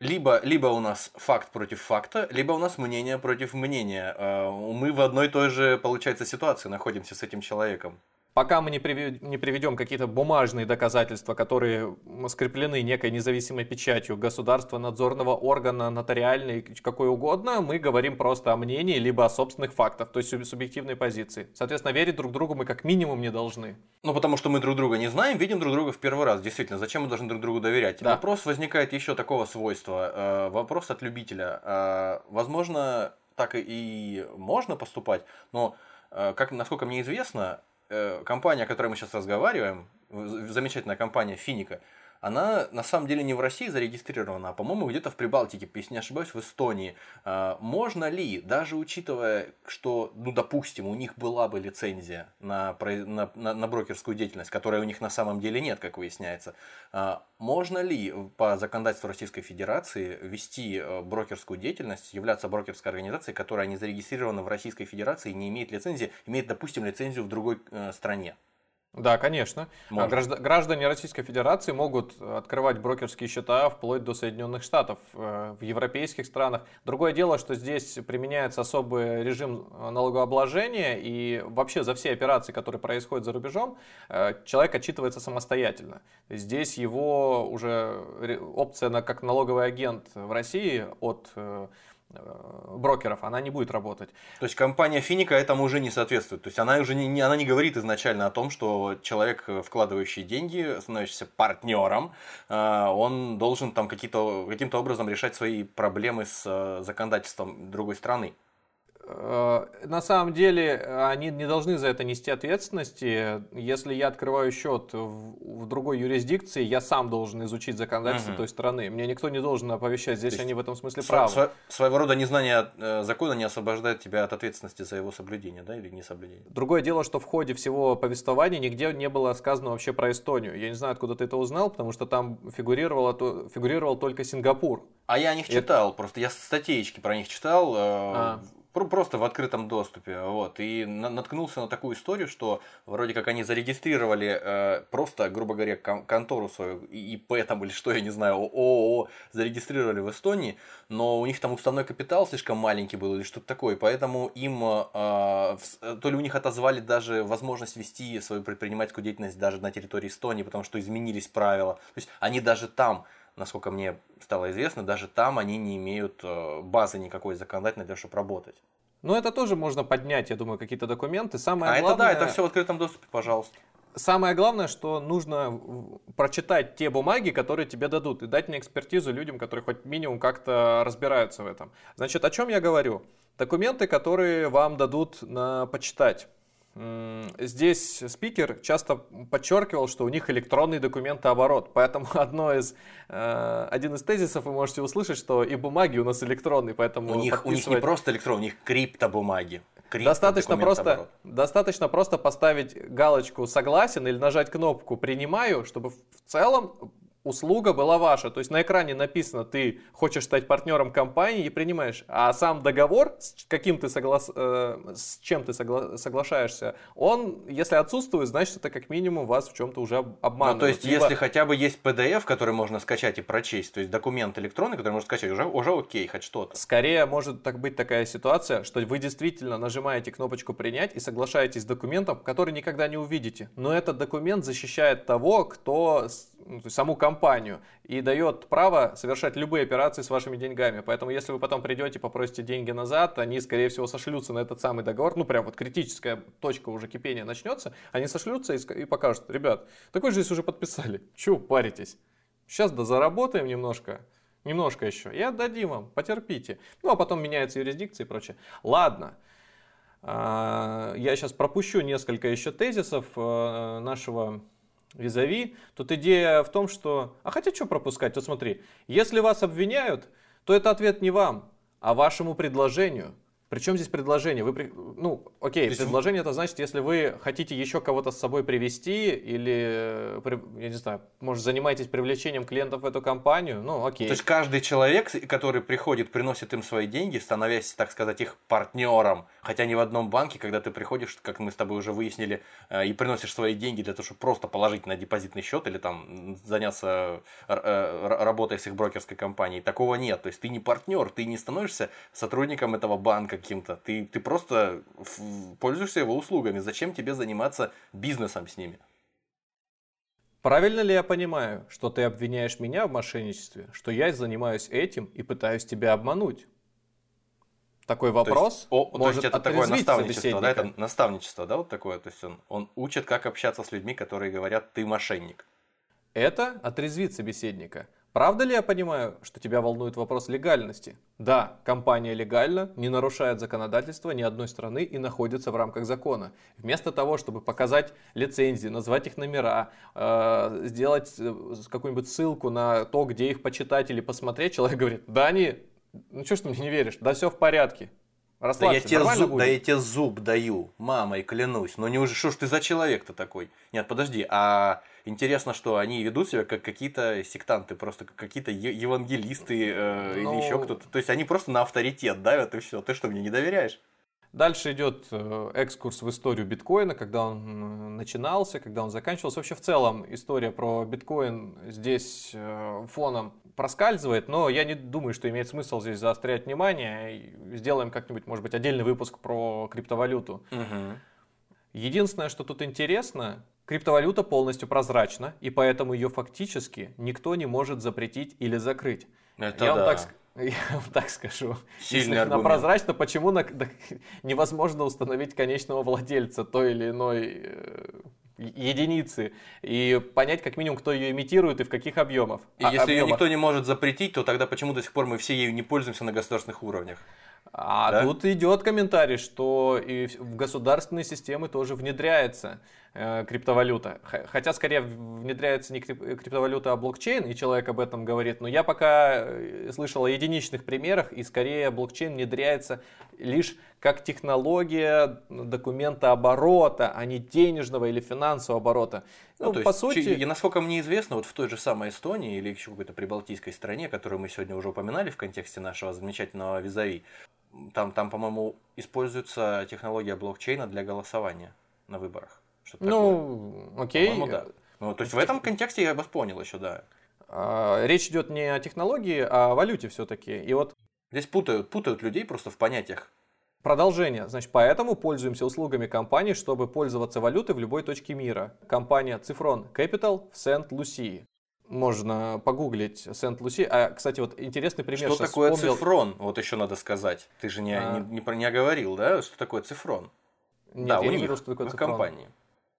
Speaker 3: либо, либо у нас факт против факта, либо у нас мнение против мнения. А, мы в одной и той же, получается, ситуации находимся с этим человеком
Speaker 2: пока мы не, приведем какие-то бумажные доказательства, которые скреплены некой независимой печатью государства, надзорного органа, нотариальной, какой угодно, мы говорим просто о мнении, либо о собственных фактах, то есть субъективной позиции. Соответственно, верить друг другу мы как минимум не должны.
Speaker 3: Ну, потому что мы друг друга не знаем, видим друг друга в первый раз. Действительно, зачем мы должны друг другу доверять? Да. Вопрос возникает еще такого свойства. Э, вопрос от любителя. Э, возможно, так и можно поступать, но, э, как, насколько мне известно, компания, о которой мы сейчас разговариваем, замечательная компания Финика, она на самом деле не в России зарегистрирована, а, по-моему, где-то в Прибалтике, если не ошибаюсь, в Эстонии. А, можно ли, даже учитывая, что, ну, допустим, у них была бы лицензия на, на, на, на брокерскую деятельность, которой у них на самом деле нет, как выясняется, а, можно ли по законодательству Российской Федерации вести э, брокерскую деятельность, являться брокерской организацией, которая не зарегистрирована в Российской Федерации и не имеет лицензии, имеет, допустим, лицензию в другой э, стране?
Speaker 2: Да, конечно. А Можно. Граждане Российской Федерации могут открывать брокерские счета вплоть до Соединенных Штатов, э, в европейских странах. Другое дело, что здесь применяется особый режим налогообложения, и вообще за все операции, которые происходят за рубежом, э, человек отчитывается самостоятельно. Здесь его уже опция на, как налоговый агент в России от Э, брокеров, она не будет работать.
Speaker 3: То есть компания Финика этому уже не соответствует. То есть она уже не, она не говорит изначально о том, что человек, э, вкладывающий деньги, становящийся партнером, э, он должен там каким-то образом решать свои проблемы с законодательством другой страны.
Speaker 2: Э, на самом деле они не должны за это нести ответственности. Если я открываю счет в, в другой юрисдикции, я сам должен изучить законодательство угу. той страны. Мне никто не должен оповещать. Здесь они в этом смысле правы. Сво,
Speaker 3: своего рода незнание э, закона не освобождает тебя от ответственности за его соблюдение, да, или не соблюдение.
Speaker 2: Другое дело, что в ходе всего повествования нигде не было сказано вообще про Эстонию. Я не знаю, откуда ты это узнал, потому что там фигурировало, фигурировал только Сингапур.
Speaker 3: А я о них читал, это... просто я статейки про них читал. Э, а просто в открытом доступе. Вот. И наткнулся на такую историю, что вроде как они зарегистрировали э, просто, грубо говоря, контору свою, и поэтому или что, я не знаю, ООО зарегистрировали в Эстонии, но у них там уставной капитал слишком маленький был или что-то такое, поэтому им э, э, то ли у них отозвали даже возможность вести свою предпринимательскую деятельность даже на территории Эстонии, потому что изменились правила. То есть они даже там насколько мне стало известно, даже там они не имеют э, базы никакой законодательной для того, чтобы работать.
Speaker 2: Но это тоже можно поднять, я думаю, какие-то документы. Самое
Speaker 3: а
Speaker 2: главное...
Speaker 3: это да, это все в открытом доступе, пожалуйста.
Speaker 2: Самое главное, что нужно прочитать те бумаги, которые тебе дадут, и дать на экспертизу людям, которые хоть минимум как-то разбираются в этом. Значит, о чем я говорю? Документы, которые вам дадут на почитать. Здесь спикер часто подчеркивал, что у них электронный документооборот, поэтому одно из, э, один из тезисов вы можете услышать, что и бумаги у нас электронные, поэтому
Speaker 3: у них, подписывать... у них не просто электронные, у них криптобумаги.
Speaker 2: Крипто достаточно просто, достаточно просто поставить галочку «Согласен» или нажать кнопку «Принимаю», чтобы в целом услуга была ваша. То есть на экране написано, ты хочешь стать партнером компании и принимаешь. А сам договор, с каким ты соглас... э, с чем ты согла... соглашаешься, он, если отсутствует, значит, это как минимум вас в чем-то уже обманывают.
Speaker 3: Ну, то есть, Либо... если хотя бы есть PDF, который можно скачать и прочесть, то есть документ электронный, который можно скачать, уже, уже окей, хоть что-то.
Speaker 2: Скорее может так быть такая ситуация, что вы действительно нажимаете кнопочку «Принять» и соглашаетесь с документом, который никогда не увидите. Но этот документ защищает того, кто саму компанию и дает право совершать любые операции с вашими деньгами. Поэтому, если вы потом придете и попросите деньги назад, они, скорее всего, сошлются на этот самый договор. Ну, прям вот критическая точка уже кипения начнется. Они сошлются и, и покажут, ребят, такой же здесь уже подписали. Чего паритесь? Сейчас да заработаем немножко, немножко еще, и отдадим вам, потерпите. Ну, а потом меняется юрисдикция и прочее. Ладно, а, я сейчас пропущу несколько еще тезисов э, нашего визави, тут идея в том, что... А хотя что пропускать? Вот смотри, если вас обвиняют, то это ответ не вам, а вашему предложению – причем здесь предложение? Вы, ну, окей, есть... предложение это значит, если вы хотите еще кого-то с собой привести или, э, я не знаю, может, занимаетесь привлечением клиентов в эту компанию, ну, окей.
Speaker 3: То есть каждый человек, который приходит, приносит им свои деньги, становясь, так сказать, их партнером, хотя не в одном банке, когда ты приходишь, как мы с тобой уже выяснили, э, и приносишь свои деньги для того, чтобы просто положить на депозитный счет или там заняться э, работой с их брокерской компанией, такого нет. То есть ты не партнер, ты не становишься сотрудником этого банка, каким-то. Ты, ты просто пользуешься его услугами. Зачем тебе заниматься бизнесом с ними?
Speaker 2: Правильно ли я понимаю, что ты обвиняешь меня в мошенничестве, что я занимаюсь этим и пытаюсь тебя обмануть? Такой вопрос то есть,
Speaker 3: о, может то есть это такое наставничество, да, это наставничество, да, вот такое, то есть он, он учит, как общаться с людьми, которые говорят, ты мошенник.
Speaker 2: Это отрезвит собеседника. Правда ли я понимаю, что тебя волнует вопрос легальности? Да, компания легальна, не нарушает законодательство ни одной страны и находится в рамках закона. Вместо того, чтобы показать лицензии, назвать их номера, э, сделать э, какую-нибудь ссылку на то, где их почитать или посмотреть, человек говорит, да они, ну что ж ты мне не веришь, да все в порядке.
Speaker 3: Да я, тебе зуб, да я тебе зуб даю, мамой клянусь. Но неужели, что ж ты за человек-то такой? Нет, подожди, а интересно, что они ведут себя как какие-то сектанты, просто как какие-то евангелисты э, Но... или ну, еще кто-то. То есть они просто на авторитет давят и все. Ты что, мне не доверяешь?
Speaker 2: Дальше идет э, экскурс в историю биткоина, когда он начинался, когда он заканчивался. Вообще в целом история про биткоин здесь э, фоном проскальзывает, но я не думаю, что имеет смысл здесь заострять внимание. Сделаем как-нибудь, может быть, отдельный выпуск про криптовалюту. Угу. Единственное, что тут интересно, Криптовалюта полностью прозрачна, и поэтому ее фактически никто не может запретить или закрыть.
Speaker 3: Это я, да. вам так,
Speaker 2: я вам так скажу.
Speaker 3: Сильный Если
Speaker 2: она прозрачна, почему на, да, невозможно установить конечного владельца той или иной э, единицы и понять как минимум, кто ее имитирует и в каких объемах.
Speaker 3: И а, если объемах. ее никто не может запретить, то тогда почему до сих пор мы все ею не пользуемся на государственных уровнях?
Speaker 2: А да? тут идет комментарий, что и в государственные системы тоже внедряется криптовалюта. Хотя скорее внедряется не криптовалюта, а блокчейн, и человек об этом говорит. Но я пока э, слышал о единичных примерах, и скорее блокчейн внедряется лишь как технология документа оборота, а не денежного или финансового оборота.
Speaker 3: Ну, ну по есть, сути... И, насколько мне известно, вот в той же самой Эстонии или еще какой-то прибалтийской стране, которую мы сегодня уже упоминали в контексте нашего замечательного визави, там, там по-моему, используется технология блокчейна для голосования на выборах.
Speaker 2: Ну, такое. окей.
Speaker 3: да. Ну, то есть в этом контексте я вас понял еще, да.
Speaker 2: А, речь идет не о технологии, а о валюте все-таки. И вот
Speaker 3: Здесь путают, путают людей просто в понятиях.
Speaker 2: Продолжение. Значит, поэтому пользуемся услугами компании, чтобы пользоваться валютой в любой точке мира. Компания Цифрон Capital в Сент-Лусии. можно погуглить Сент-Луси. А, кстати, вот интересный пример.
Speaker 3: Что такое
Speaker 2: вспомнил.
Speaker 3: цифрон? Вот еще надо сказать. Ты же не,
Speaker 2: А.
Speaker 3: не, не, не оговорил, да? Что такое цифрон?
Speaker 2: Нет,
Speaker 3: да,
Speaker 2: я
Speaker 3: у
Speaker 2: не
Speaker 3: них,
Speaker 2: говорил, что такое цифрон.
Speaker 3: компании.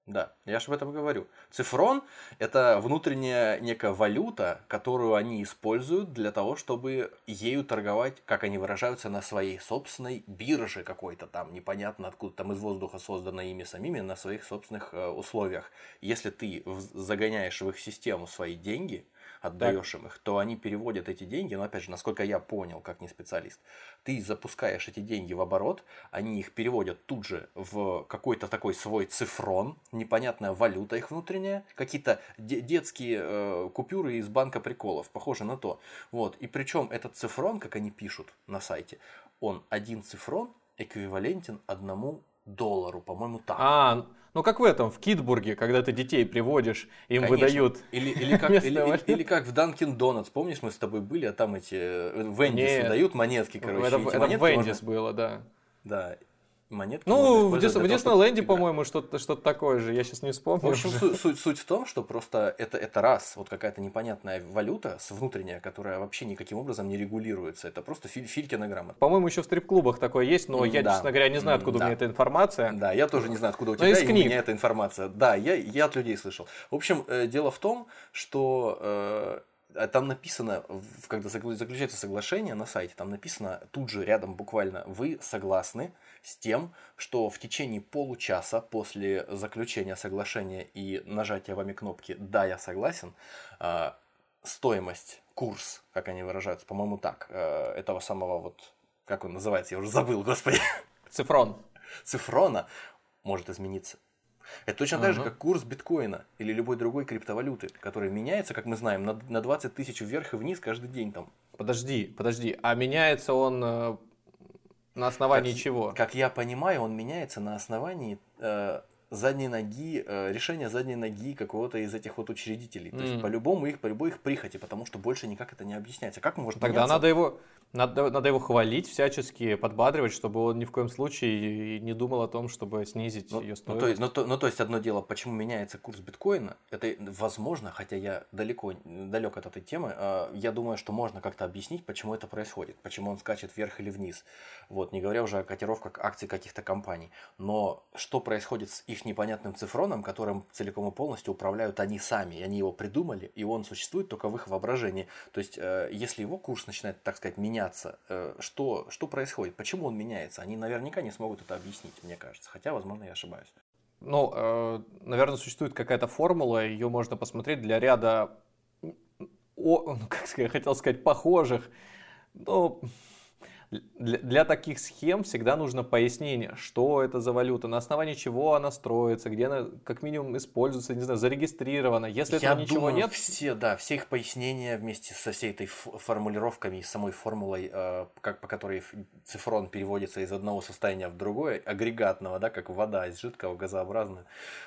Speaker 3: Да, я же об этом говорю. Цифрон – это внутренняя некая валюта, которую они используют для того, чтобы ею торговать, как они выражаются, на своей собственной бирже какой-то там, непонятно откуда, там из воздуха созданной ими самими, на своих собственных э, условиях. Если ты загоняешь в их систему свои деньги, отдаешь им их, то они переводят эти деньги, но опять же, насколько я понял, как не специалист, ты запускаешь эти деньги в оборот, они их переводят тут же в какой-то такой свой цифрон, непонятная валюта их внутренняя, какие-то де- детские э, купюры из банка приколов, похоже на то. Вот. И причем этот цифрон, как они пишут на сайте, он один цифрон эквивалентен одному доллару, по-моему, так.
Speaker 2: А, ну как в этом, в Китбурге, когда ты детей приводишь, им
Speaker 3: Конечно.
Speaker 2: выдают.
Speaker 3: Или, или, как, или, или- или как в Данкин Донатс. Помнишь, мы с тобой были, а там эти э, Вендис
Speaker 2: Нет.
Speaker 3: выдают монетки, короче.
Speaker 2: это это
Speaker 3: монетки
Speaker 2: Вендис
Speaker 3: можно-
Speaker 2: было, да.
Speaker 3: Да, монетки
Speaker 2: Ну, в, Дис- в
Speaker 3: чтобы
Speaker 2: Диснейленде, по-моему, что-то что такое же. Я сейчас не вспомню.
Speaker 3: В общем, суть, суть, в том, что просто это, это раз, вот какая-то непонятная валюта с внутренняя, которая вообще никаким образом не регулируется. Это просто филь, Филькина грамота.
Speaker 2: По-моему, еще в стрип-клубах такое есть, но я,
Speaker 3: Да.
Speaker 2: честно говоря, не знаю, откуда у
Speaker 3: Да.
Speaker 2: меня эта информация.
Speaker 3: Да, я тоже не знаю, откуда у
Speaker 2: Но
Speaker 3: тебя
Speaker 2: из
Speaker 3: и у
Speaker 2: книг.
Speaker 3: меня эта информация. Да, я, я от людей слышал. В общем, э, дело в том, что э, там написано, когда заклю- заключается соглашение на сайте, там написано тут же рядом буквально, вы согласны с тем, что в течение получаса после заключения соглашения и нажатия вами кнопки «Да, я согласен», э, стоимость, курс, как они выражаются, по-моему, так, э, этого самого вот, как он называется, я уже забыл, господи,
Speaker 2: Цифрон.
Speaker 3: цифрона может измениться. Это точно так же, как курс биткоина или любой другой криптовалюты, который меняется, как мы знаем, на, на 20 тысяч вверх и вниз каждый день. Там.
Speaker 2: Подожди, подожди. А меняется он э, на основании
Speaker 3: Как-
Speaker 2: чего?
Speaker 3: Как я понимаю, он меняется на основании э, задней ноги, э, решения задней ноги какого-то из этих вот учредителей. То есть по-любому их, по любой их прихоти, потому что больше никак это не объясняется. Как можем
Speaker 2: Тогда
Speaker 3: меняться?
Speaker 2: надо его, надо, надо его хвалить всячески, подбадривать, чтобы он ни в коем случае не думал о том, чтобы снизить
Speaker 3: Ну,
Speaker 2: ее
Speaker 3: ну,
Speaker 2: стоимость.
Speaker 3: то есть, ну, то, ну, то есть одно дело, почему меняется курс биткоина, это возможно, хотя я далеко далек от этой темы, э, я думаю, что можно как-то объяснить, почему это происходит, почему он скачет вверх или вниз, вот, не говоря уже о котировках акций каких-то компаний. Но что происходит с их непонятным цифроном, которым целиком и полностью управляют они сами, они его придумали, и он существует только в их воображении. То есть, э, если его курс начинает, так сказать, меняться, э, что, что происходит, почему он меняется, они наверняка не смогут это объяснить, мне кажется, хотя, возможно, я ошибаюсь.
Speaker 2: Ну, э, наверное, существует какая-то формула, ее можно посмотреть для ряда, о, ну, как я хотел сказать, похожих. Но для, таких схем всегда нужно пояснение, что это за валюта, на основании чего она строится, где она как минимум используется, не знаю, зарегистрирована. Если
Speaker 3: Я
Speaker 2: этого ничего
Speaker 3: думаю,
Speaker 2: нет,
Speaker 3: все, да, все их пояснения вместе со всей этой формулировками и самой формулой, э, как, по которой цифрон переводится из одного состояния в другое, агрегатного, да, как вода из жидкого в газообразное.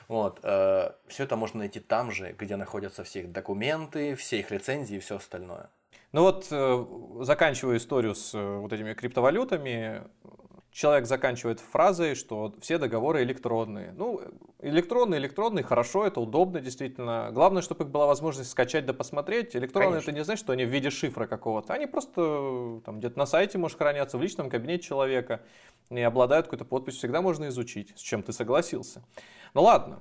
Speaker 3: Вот, все это можно найти там же, где находятся все их документы, все их лицензии и все остальное.
Speaker 2: Ну вот, э, заканчивая историю с э, вот этими криптовалютами, человек заканчивает фразой, что все договоры электронные. Ну, электронные, электронные, хорошо, это удобно, действительно. Главное, чтобы их была возможность скачать да посмотреть. Электронные,
Speaker 3: Конечно.
Speaker 2: это не значит, что они в виде шифра какого-то. Они просто там где-то на сайте, может, хранятся, в личном кабинете человека и обладают какой-то подписью. Всегда можно изучить, с чем ты согласился. Ну ладно.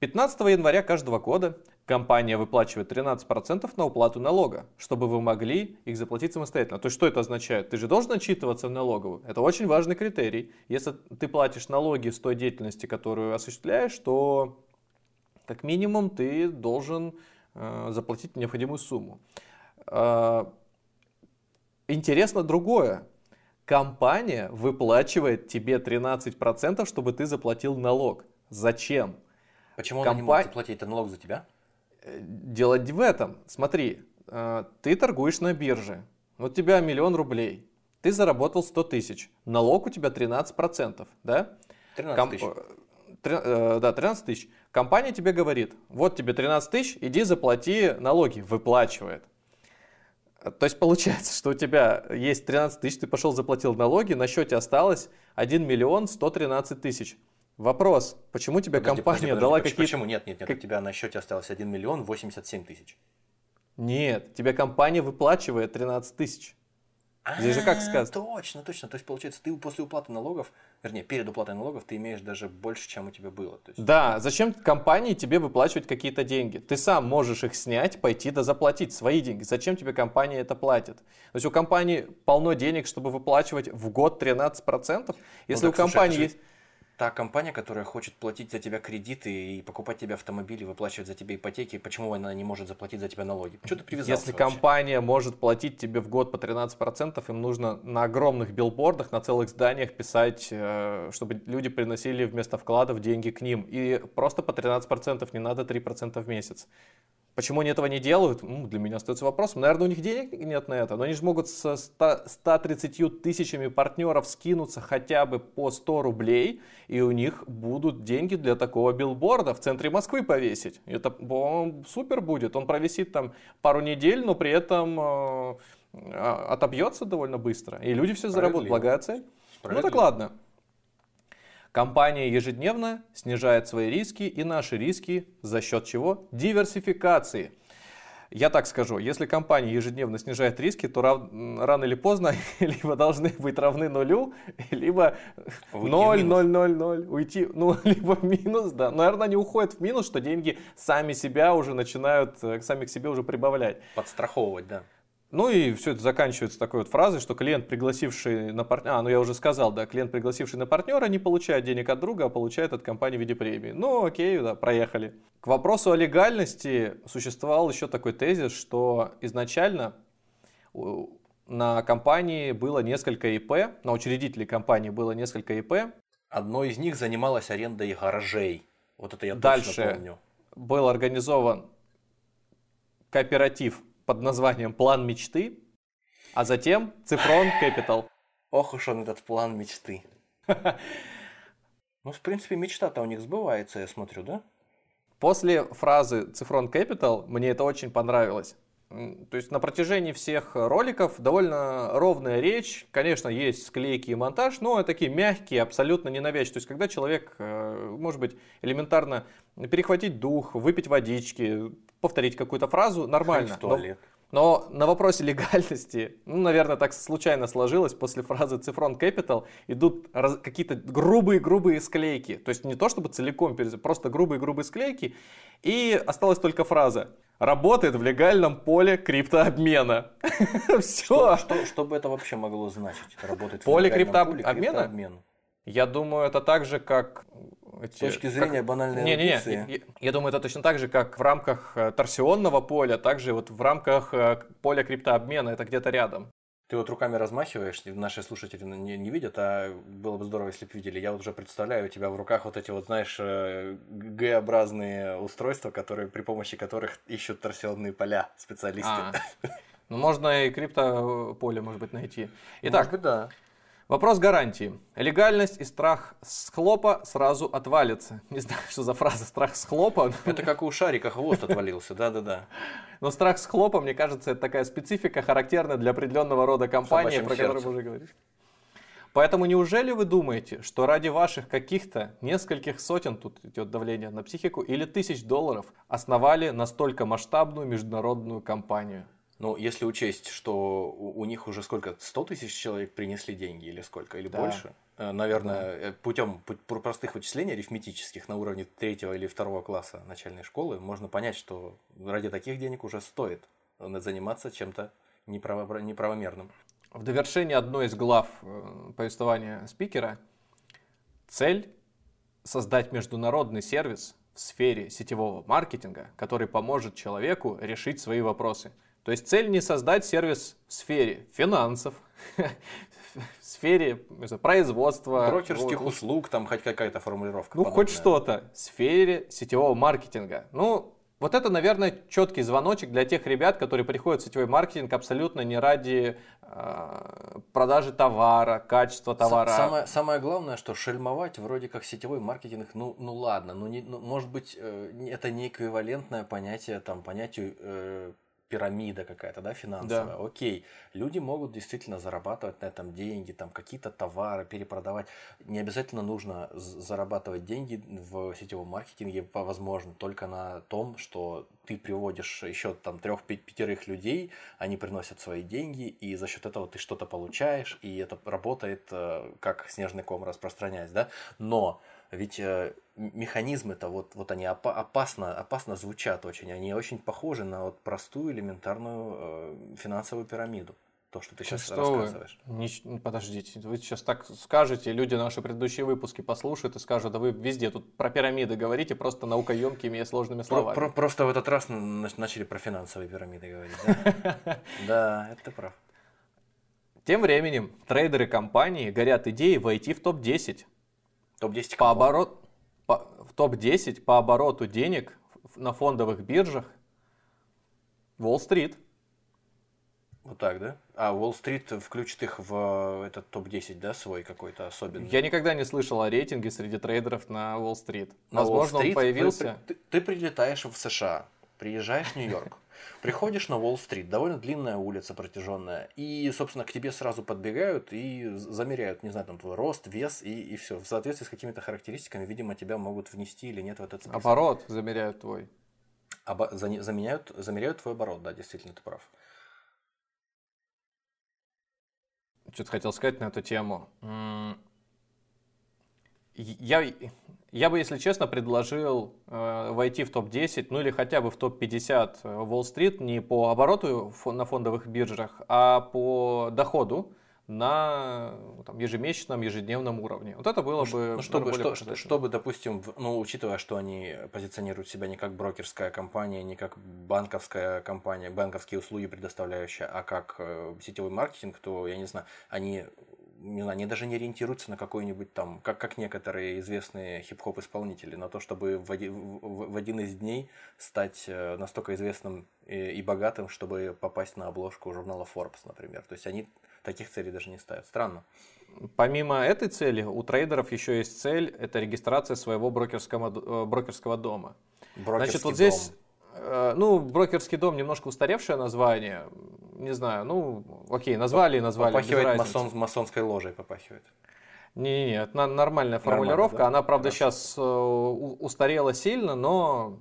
Speaker 2: 15 января каждого года компания выплачивает 13% на уплату налога, чтобы вы могли их заплатить самостоятельно. То есть что это означает? Ты же должен отчитываться в налоговую. Это очень важный критерий. Если ты платишь налоги с той деятельности, которую осуществляешь, то как минимум ты должен э, заплатить необходимую сумму. Э, интересно другое. Компания выплачивает тебе 13%, чтобы ты заплатил налог. Зачем?
Speaker 3: Почему она не
Speaker 2: Компа-
Speaker 3: может заплатить налог за тебя?
Speaker 2: Э, Дело в этом. Смотри, э, ты торгуешь на бирже. Вот у тебя миллион рублей. Ты заработал 100 тысяч. Налог у тебя 13%, да?
Speaker 3: 13
Speaker 2: Ком-
Speaker 3: тысяч.
Speaker 2: tre- э, да, 13 тысяч. Компания тебе говорит, вот тебе 13 тысяч, иди заплати налоги. Выплачивает. То есть получается, что у тебя есть 13 тысяч, ты пошел заплатил налоги, на счете осталось 1 миллион 113 тысяч. Вопрос, почему тебе
Speaker 3: Подожди,
Speaker 2: компания
Speaker 3: подожди, подожди,
Speaker 2: дала какие-то...
Speaker 3: Почему? Нет, нет, нет,
Speaker 2: как-
Speaker 3: у тебя на счете осталось 1 миллион 87 тысяч.
Speaker 2: Нет, тебе компания выплачивает 13 тысяч. Здесь же как
Speaker 3: А,
Speaker 2: сказано?
Speaker 3: Точно, точно. То есть, получается, ты после уплаты налогов, вернее, перед уплатой налогов, ты имеешь даже больше, чем у тебя было. То есть,
Speaker 2: Да, зачем компании тебе выплачивать какие-то деньги? Ты сам можешь их снять, пойти да заплатить свои деньги. Зачем тебе компания это платит? То есть у компании полно денег, чтобы выплачивать в год 13%. Если
Speaker 3: Ну
Speaker 2: у
Speaker 3: так, слушай,
Speaker 2: компании
Speaker 3: же
Speaker 2: есть...
Speaker 3: Та компания, которая хочет платить за тебя кредиты и покупать тебе автомобили, выплачивать за тебя ипотеки, почему она не может заплатить за тебя налоги? Что ты привязался
Speaker 2: Если
Speaker 3: вообще?
Speaker 2: компания может платить тебе в год по 13%, им нужно на огромных билбордах, на целых зданиях писать, э, чтобы люди приносили вместо вкладов деньги к ним. И просто по 13%, не надо 3% в месяц. Почему они этого не делают? Для меня остается вопросом. Наверное, у них денег нет на это, но они же могут со 100 130 тысячами партнеров скинуться хотя бы по 100 рублей, и у них будут деньги для такого билборда в центре Москвы повесить. Это супер будет. Он провисит там пару недель, но при этом э, а- отобьется довольно быстро. И люди все заработают. Благая цель. Ну так ладно. Компания ежедневно снижает свои риски и наши риски за счет чего? Диверсификации. Я так скажу, если компания ежедневно снижает риски, то рав- рано или поздно либо должны быть равны нулю, либо
Speaker 3: Уйти в
Speaker 2: 0,
Speaker 3: минус.
Speaker 2: 0, 0, 0, уйти, ну, либо в минус, да. Наверное, они уходят в минус, что деньги сами себя уже начинают, э, сами к себе уже прибавлять.
Speaker 3: Подстраховывать, да.
Speaker 2: Ну и все это заканчивается такой вот фразой, что клиент, пригласивший на партнера, а, ну я уже сказал, да, клиент, пригласивший на партнера, не получает денег от друга, а получает от компании в виде премии. Ну окей, да, проехали. К вопросу о легальности существовал еще такой тезис, что изначально на компании было несколько ИП, на учредителей компании было несколько ИП,
Speaker 3: Одно из них занималось арендой гаражей. Вот это я
Speaker 2: Дальше.
Speaker 3: точно помню.
Speaker 2: был организован кооператив под названием «План мечты», а затем Цифрон Capital.
Speaker 3: Ох уж он этот план мечты. Ну, в принципе, мечта-то у них сбывается, я смотрю, да?
Speaker 2: После фразы «Цифрон Capital» мне это очень понравилось. То есть на протяжении всех роликов довольно ровная речь. Конечно, есть склейки и монтаж, но такие мягкие, абсолютно ненавязчивые. То есть когда человек, э, может быть, элементарно перехватить дух, выпить водички, повторить какую-то фразу, нормально.
Speaker 3: Ходить в
Speaker 2: Но-
Speaker 3: туалет.
Speaker 2: Но на вопросе легальности, ну, наверное, так случайно сложилось, после фразы «Цифрон Capital» идут раз- какие-то грубые-грубые склейки. То есть не то, чтобы целиком, просто грубые-грубые склейки. И осталась только фраза «Работает в легальном поле криптообмена». Все.
Speaker 3: что, что бы это вообще могло значить? Работает в
Speaker 2: Поле крипто-
Speaker 3: поле
Speaker 2: обмена?
Speaker 3: криптообмен.
Speaker 2: Я думаю, это так же, как... эти-
Speaker 3: С точки
Speaker 2: как-
Speaker 3: зрения банальной
Speaker 2: Не-не-не,
Speaker 3: эрудиции.
Speaker 2: я, я думаю, это точно так же, как в рамках э, торсионного поля, также вот в рамках э, поля криптообмена, это где-то рядом.
Speaker 3: Ты вот руками размахиваешь, наши слушатели не, не видят, а было бы здорово, если бы видели. Я вот уже представляю у тебя в руках вот эти вот, знаешь, э, Г-образные устройства, которые, при помощи которых ищут торсионные поля специалисты.
Speaker 2: А, Ну, можно и крипто-поле, может быть, найти. Итак,
Speaker 3: Может быть, да.
Speaker 2: Вопрос гарантии. Легальность и страх с хлопа сразу отвалится. Не знаю, что за фраза «страх с хлопа»,
Speaker 3: Это как у шарика хвост отвалился, да-да-да.
Speaker 2: но страх с хлопа, мне кажется, это такая специфика, характерная для определенного рода компании, про которую мы уже говорили. Поэтому неужели вы думаете, что ради ваших каких-то нескольких сотен, тут идет давление на психику, или тысяч долларов основали настолько масштабную международную компанию?
Speaker 3: Ну, если учесть, что у, у них уже сколько, 100 тысяч человек принесли деньги или сколько, или
Speaker 2: Да.
Speaker 3: больше, э, наверное, путем простых вычислений арифметических на уровне третьего или второго класса начальной школы можно понять, что ради таких денег уже стоит э, заниматься чем-то неправо- неправомерным.
Speaker 2: В довершении одной из глав э, повествования спикера цель создать международный сервис в сфере сетевого маркетинга, который поможет человеку решить свои вопросы. То есть цель не создать сервис в сфере финансов, в сфере производства,
Speaker 3: Брокерских
Speaker 2: вот,
Speaker 3: услуг, там хоть какая-то формулировка.
Speaker 2: ну, хоть
Speaker 3: подобная.
Speaker 2: что-то. В сфере сетевого маркетинга. Ну, вот это, наверное, четкий звоночек для тех ребят, которые приходят в сетевой маркетинг абсолютно не ради э, продажи товара, качества товара.
Speaker 3: Самое, самое главное, что шельмовать вроде как сетевой маркетинг, ну, ну ладно, ну, не, ну, может быть, э, это не эквивалентное понятие там, понятию э, пирамида какая-то, да, финансовая. Да. Окей, люди могут действительно зарабатывать на этом деньги, там какие-то товары перепродавать. Не обязательно нужно зарабатывать деньги в сетевом маркетинге, возможно, только на том, что ты приводишь еще там трех-пятерых людей, они приносят свои деньги, и за счет этого ты что-то получаешь, и это работает э, как снежный ком распространяясь, да. Но ведь э, механизмы-то вот, вот они опасно, опасно звучат очень. Они очень похожи на вот простую элементарную э, финансовую пирамиду. То, что ты сейчас что рассказываешь.
Speaker 2: Вы? Не, подождите, вы сейчас так скажете, люди наши предыдущие выпуски послушают и скажут, да вы везде тут про пирамиды говорите, просто наукоемкими и сложными словами.
Speaker 3: Про, про, просто в этот раз начали про финансовые пирамиды говорить, да? Да, это прав.
Speaker 2: Тем временем трейдеры компании горят идеей войти в топ-10
Speaker 3: Топ-10
Speaker 2: по оборот, по, в топ-10 по обороту денег на фондовых биржах Уолл-стрит.
Speaker 3: Вот так, да? А Уолл-стрит включит их в этот топ-10, да, свой какой-то особенный?
Speaker 2: Я никогда не слышал о рейтинге среди трейдеров на Уолл-стрит. Возможно, он появился...
Speaker 3: Ты, ты, ты прилетаешь в США, приезжаешь в Нью-Йорк, Приходишь на Уолл-стрит, довольно длинная улица протяженная, и, собственно, к тебе сразу подбегают и замеряют, не знаю, там твой рост, вес и, и все. В соответствии с какими-то характеристиками, видимо, тебя могут внести или нет в этот список.
Speaker 2: Оборот замеряют твой.
Speaker 3: Обо- за- заменяют, замеряют твой оборот, да, действительно, ты прав.
Speaker 2: Что-то хотел сказать на эту тему. Я, я бы, если честно, предложил э, войти в топ-10, ну или хотя бы в топ-50 Wall-Street не по обороту на фондовых биржах, а по доходу на там, ежемесячном, ежедневном уровне. Вот это было
Speaker 3: ну,
Speaker 2: бы...
Speaker 3: Ну, чтобы, что, что, чтобы, допустим, ну, учитывая, что они позиционируют себя не как брокерская компания, не как банковская компания, банковские услуги предоставляющая, а как э, сетевой маркетинг, то, я не знаю, они не знаю, они даже не ориентируются на какой-нибудь там, как, как некоторые известные хип-хоп исполнители, на то, чтобы в один, в, в один из дней стать э, настолько известным и, и богатым, чтобы попасть на обложку журнала Forbes, например. То есть они таких целей даже не ставят. Странно.
Speaker 2: Помимо этой цели, у трейдеров еще есть цель – это регистрация своего брокерского, э, брокерского дома.
Speaker 3: Брокерский
Speaker 2: Значит, вот здесь дом. Э, ну, брокерский дом немножко устаревшее название. Не знаю, ну, окей, назвали и назвали.
Speaker 3: Попахивает масон, масонской ложей, попахивает.
Speaker 2: Не-не-не, это нормальная формулировка. Нормально, да? Она, правда, Хорошо. сейчас э, устарела сильно, но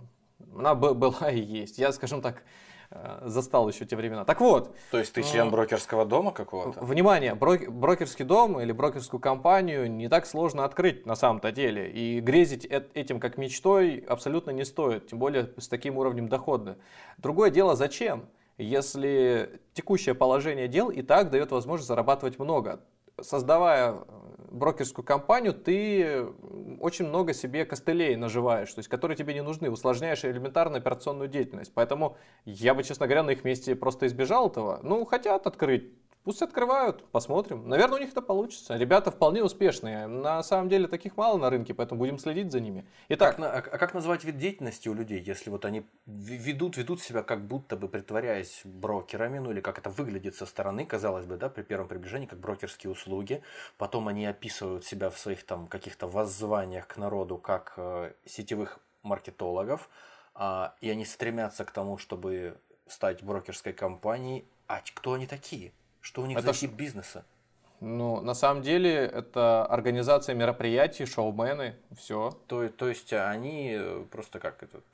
Speaker 2: она была и есть. Я, скажем так, Э, застал еще те времена. Так вот.
Speaker 3: То есть ты член брокерского дома какого-то?
Speaker 2: Внимание, брокерский дом или брокерскую компанию не так сложно открыть на самом-то деле. И грезить этим как мечтой абсолютно не стоит, тем более с таким уровнем дохода. Другое дело, зачем? Если текущее положение дел и так дает возможность зарабатывать много. Создавая брокерскую компанию, ты очень много себе костылей наживаешь, то есть, которые тебе не нужны, усложняешь элементарную операционную деятельность. Поэтому я бы, честно говоря, на их месте просто избежал этого. Ну, хотят открыть, Пусть открывают, посмотрим. Наверное, у них это получится. Ребята вполне успешные. На самом деле таких мало на рынке, поэтому будем следить за ними.
Speaker 3: Итак, как, а как назвать вид деятельности у людей, если вот они ведут, ведут себя как будто бы притворяясь брокерами, ну или как это выглядит со стороны, казалось бы, да, при первом приближении, как брокерские услуги. Потом они описывают себя в своих там каких-то воззваниях к народу как э, сетевых маркетологов, э, и они стремятся к тому, чтобы стать брокерской компанией. А кто они такие? Что у них это за тип бизнеса?
Speaker 2: Ну, на самом деле, это организация мероприятий, шоумены, все.
Speaker 3: То, то есть они э, просто как этот,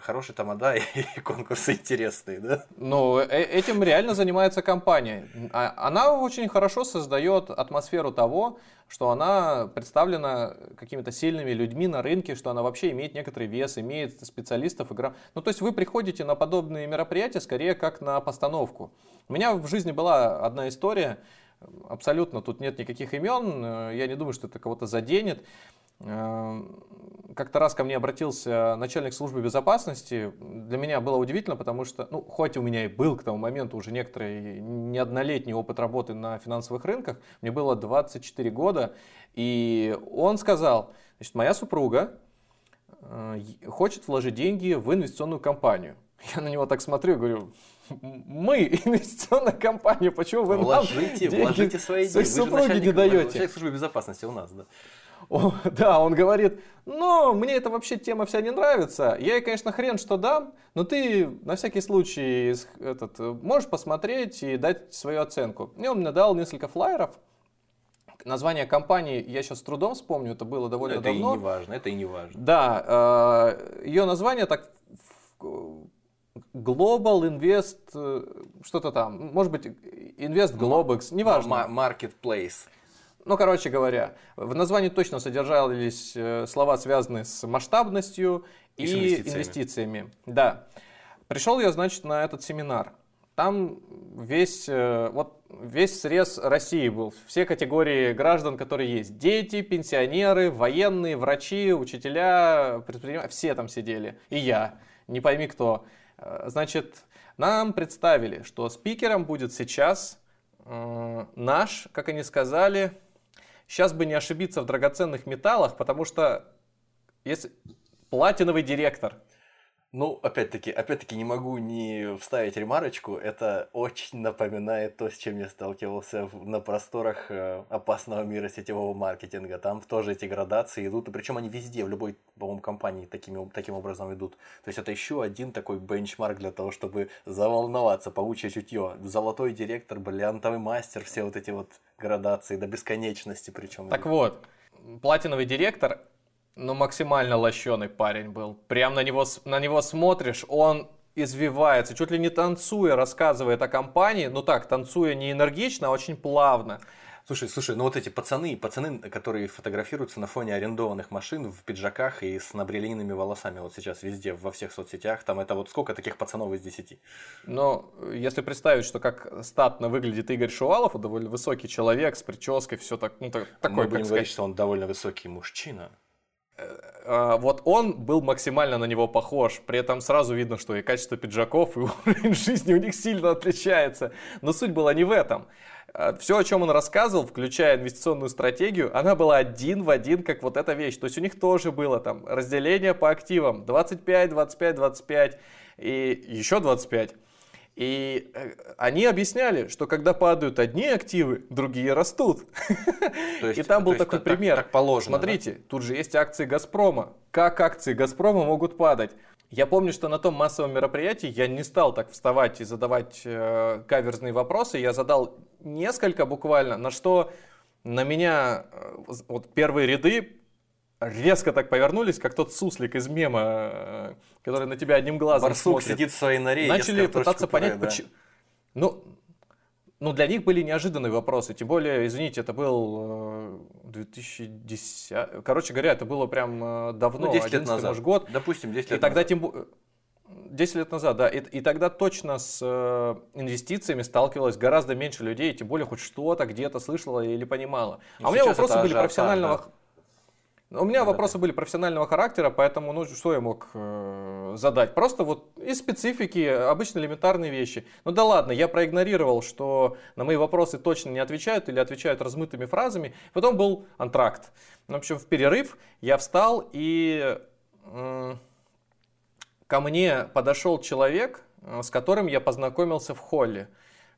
Speaker 3: хороший тамада и конкурсы интересные, да?
Speaker 2: Ну, э, этим реально занимается компания. А, она очень хорошо создает атмосферу того, что она представлена какими-то сильными людьми на рынке, что она вообще имеет некоторый вес, имеет специалистов. Игра. Ну, то есть вы приходите на подобные мероприятия скорее как на постановку. У меня в жизни была одна история, абсолютно тут нет никаких имен, э, я не думаю, что это кого-то заденет. Э, как-то раз ко мне обратился начальник службы безопасности. Для меня было удивительно, потому что, ну, хоть у меня и был к тому моменту уже некоторый неоднолетний опыт работы на финансовых рынках, мне было 24 года, и он сказал, значит, моя супруга э, хочет вложить деньги в инвестиционную компанию. Я на него так смотрю и говорю, мы инвестиционная компания, почему вы
Speaker 3: вложите,
Speaker 2: нам деньги
Speaker 3: вложите свои деньги.
Speaker 2: супруги не даете?
Speaker 3: Человек службы безопасности у нас, да.
Speaker 2: О, да, он говорит, но мне эта вообще тема вся не нравится. Я ей, конечно, хрен что дам, но ты на всякий случай этот, можешь посмотреть и дать свою оценку. И он мне дал несколько флайеров. Название компании я сейчас с трудом вспомню, это было довольно
Speaker 3: это
Speaker 2: давно.
Speaker 3: Это и не важно, это и не важно.
Speaker 2: Да, э, ее название так Global Invest, э, что-то там, может быть, Invest Globex, неважно.
Speaker 3: Marketplace.
Speaker 2: Ну, короче говоря, в названии точно содержались э, слова, связанные с масштабностью и, и инвестициями. инвестициями. Да. Пришел я, значит, на этот семинар. Там весь, э, вот, весь срез России был, все категории граждан, которые есть. Дети, пенсионеры, военные, врачи, учителя, предприниматели, все там сидели. И я, не пойми кто. Э, значит, нам представили, что спикером будет сейчас э, наш, как они сказали, Сейчас бы не ошибиться в драгоценных металлах, потому что если платиновый директор.
Speaker 3: Ну, опять-таки, опять-таки не могу не вставить ремарочку. Это очень напоминает то, с чем я сталкивался на просторах э, опасного мира сетевого маркетинга. Там тоже эти градации идут, и причем они везде, в любой, по-моему, компании такими, таким образом идут. То есть это еще один такой бенчмарк для того, чтобы заволноваться, паучье чутье. Золотой директор, бриллиантовый мастер, все вот эти вот градации до бесконечности причем.
Speaker 2: Так вот, платиновый директор, ну, максимально лощеный парень был. Прям на него, на него смотришь, он извивается, чуть ли не танцуя, рассказывает о компании. Ну так, танцуя не энергично, а очень плавно.
Speaker 3: Слушай, слушай, ну вот эти пацаны, пацаны, которые фотографируются на фоне арендованных машин в пиджаках и с набрелиными волосами вот сейчас везде, во всех соцсетях, там это вот сколько таких пацанов из десяти?
Speaker 2: Но если представить, что как статно выглядит Игорь Шувалов, он довольно высокий человек с прической, все так, ну так, такой,
Speaker 3: Мы будем говорить, что он довольно высокий мужчина.
Speaker 2: Э, а, вот он был максимально на него похож. При этом сразу видно, что и качество пиджаков, и уровень жизни у них сильно отличается. Но суть была не в этом. А, Все, о чем он рассказывал, включая инвестиционную стратегию, она была один в один, как вот эта вещь. То есть у них тоже было там разделение по активам 25, 25, 25 и еще 25. И э, они объясняли, что когда падают одни активы, другие растут. То есть, и там был такой пример. Так, положено. Смотрите, да? тут же есть акции Газпрома. Как акции Газпрома могут падать? Я помню, что на том массовом мероприятии я не стал так вставать и задавать э, каверзные вопросы. Я задал несколько буквально, на что на меня э, вот первые ряды резко так повернулись, как тот суслик из мема, э, который на тебя одним глазом
Speaker 3: Барсук
Speaker 2: смотрит.
Speaker 3: сидит в своей норе
Speaker 2: Начали пытаться понять, да. почему... Ну, ну, для них были неожиданные вопросы. Тем более, извините, это был 2010... Э, короче говоря, это было прям э, давно,
Speaker 3: ну, 10 лет назад.
Speaker 2: Может, год.
Speaker 3: Допустим, 10 лет
Speaker 2: И тогда назад. тем 10 лет назад, да. И, и тогда точно с э, инвестициями сталкивалось гораздо меньше людей, тем более хоть что-то где-то слышало или понимало. И а у меня вопросы были профессионального... Да. У меня вопросы были профессионального характера, поэтому, ну, что я мог э, задать? Просто вот из специфики, обычно элементарные вещи. Ну да ладно, я проигнорировал, что на мои вопросы точно не отвечают или отвечают размытыми фразами. Потом был антракт. В общем, в перерыв я встал и э, ко мне подошел человек, э, с которым я познакомился в холле.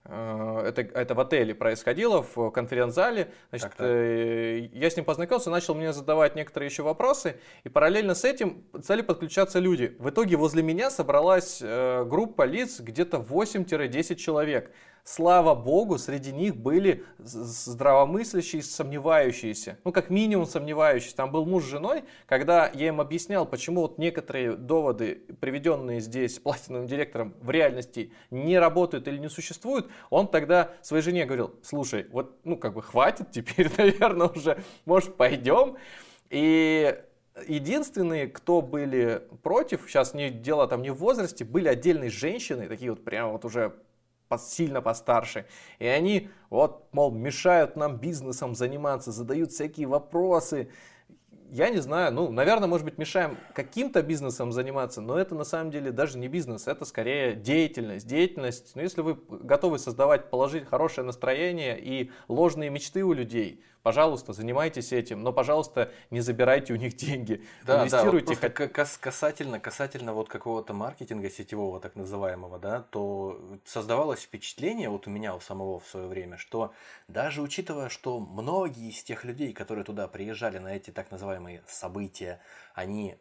Speaker 2: Э, это, это в отеле происходило, в конференц-зале. Значит, так, так. Э, я с ним познакомился, начал мне задавать некоторые еще вопросы, и параллельно с этим стали подключаться люди. В итоге возле меня собралась э, группа лиц, где-то 8-10 человек. Слава богу, среди них были здравомыслящие, сомневающиеся. Ну, как минимум сомневающиеся. Там был муж с женой, когда я им объяснял, почему вот некоторые доводы, приведенные здесь платиновым директором, в реальности не работают или не существуют, он тогда своей жене говорил, слушай, вот, ну, как бы хватит теперь, наверное, уже, может, пойдем. И Единственные, кто были против, сейчас не дело там не в возрасте, были отдельные женщины, такие вот прямо вот уже сильно постарше. И они вот, мол, мешают нам бизнесом заниматься, задают всякие вопросы. я не знаю, ну, наверное, может быть, мешаем каким-то бизнесом заниматься, но это на самом деле даже не бизнес, это скорее деятельность. Деятельность, ну, если вы готовы создавать, положить хорошее настроение и ложные мечты у людей, пожалуйста, занимайтесь этим, но, пожалуйста, не забирайте у них деньги.
Speaker 3: Да, Инвестируйте. Да, вот кас касательно, касательно вот какого-то маркетинга сетевого, так называемого, да, то создавалось впечатление, вот у меня у самого в свое время, что даже учитывая, что многие из тех людей, которые туда приезжали на эти так называемые события, они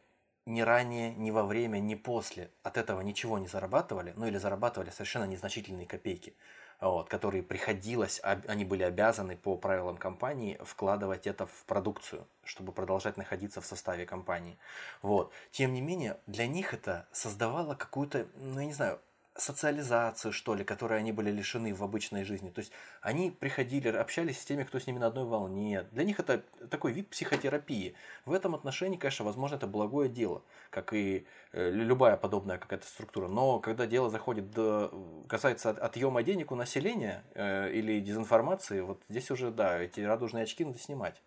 Speaker 3: ни ранее, ни во время, ни после от этого ничего не зарабатывали, ну или зарабатывали совершенно незначительные копейки вот, которые приходилось, они были обязаны по правилам компании вкладывать это в продукцию, чтобы продолжать находиться в составе компании. Вот. Тем не менее, для них это создавало какую-то, ну я не знаю, социализацию, что ли, которой они были лишены в обычной жизни. То есть они приходили, общались с теми, кто с ними на одной волне. Для них это такой вид психотерапии. В этом отношении, конечно, возможно, это благое дело, как и э, любая подобная какая-то структура. Но когда дело заходит до, касается отъема денег у населения э, или дезинформации, вот здесь уже, да, эти радужные очки надо снимать.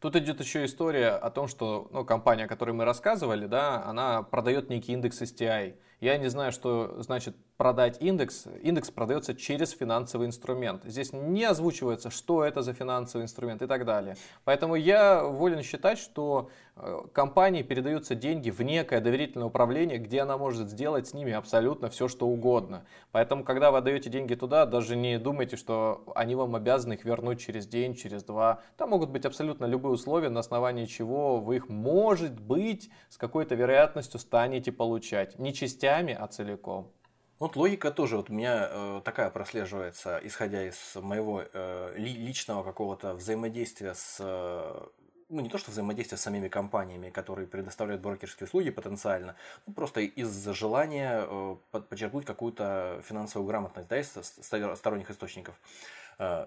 Speaker 2: Тут идет еще история о том, что ну, компания, о которой мы рассказывали, да, она продает некий индекс STI. Я не знаю, что значит продать индекс. Индекс продается через финансовый инструмент. Здесь не озвучивается, что это за финансовый инструмент и так далее. Поэтому я волен считать, что э, компании передаются деньги в некое доверительное управление, где она может сделать с ними абсолютно все, что угодно. Поэтому, когда вы отдаете деньги туда, даже не думайте, что они вам обязаны их вернуть через день, через два. Там могут быть абсолютно любые условия, на основании чего вы их, может быть, с какой-то вероятностью станете получать. Не частями, а целиком.
Speaker 3: Вот логика тоже вот у меня э, такая прослеживается, исходя из моего э, личного какого-то взаимодействия с э, ну, не то что взаимодействие с самими компаниями, которые предоставляют брокерские услуги потенциально, ну, просто из-за желания э, подчеркнуть какую-то финансовую грамотность да, из сторонних источников. Э,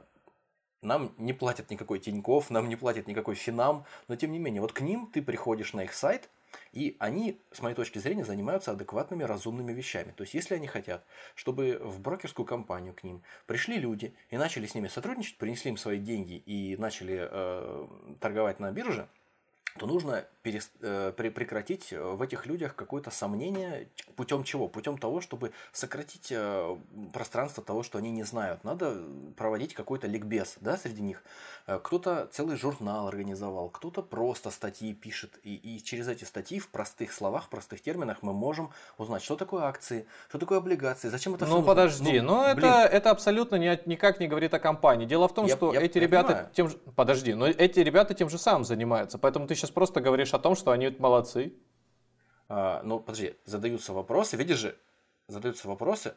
Speaker 3: нам не платят никакой Тиньков, нам не платят никакой Финам, но тем не менее, вот к ним ты приходишь на их сайт, и они, с моей точки зрения, занимаются адекватными, разумными вещами. То есть, если они хотят, чтобы в брокерскую компанию к ним пришли люди и начали с ними сотрудничать, принесли им свои деньги и начали э, торговать на бирже, то нужно перест... э, прекратить э, в этих людях какое-то сомнение путем чего? Путем того, чтобы сократить э, пространство того, что они не знают. Надо проводить какой-то ликбез да, среди них. Э, кто-то целый журнал организовал, кто-то просто статьи пишет. И, и через эти статьи в простых словах, в простых терминах мы можем узнать, что такое акции, что такое облигации, зачем это
Speaker 2: Ну подожди, ну, но это, это абсолютно не, никак не говорит о компании. Дело в том, я, что я, эти я ребята понимаю. тем же... Подожди, но эти ребята тем же самым занимаются. Поэтому ты сейчас просто говоришь о том, что они молодцы.
Speaker 3: А, ну, подожди, задаются вопросы, видишь же, задаются вопросы.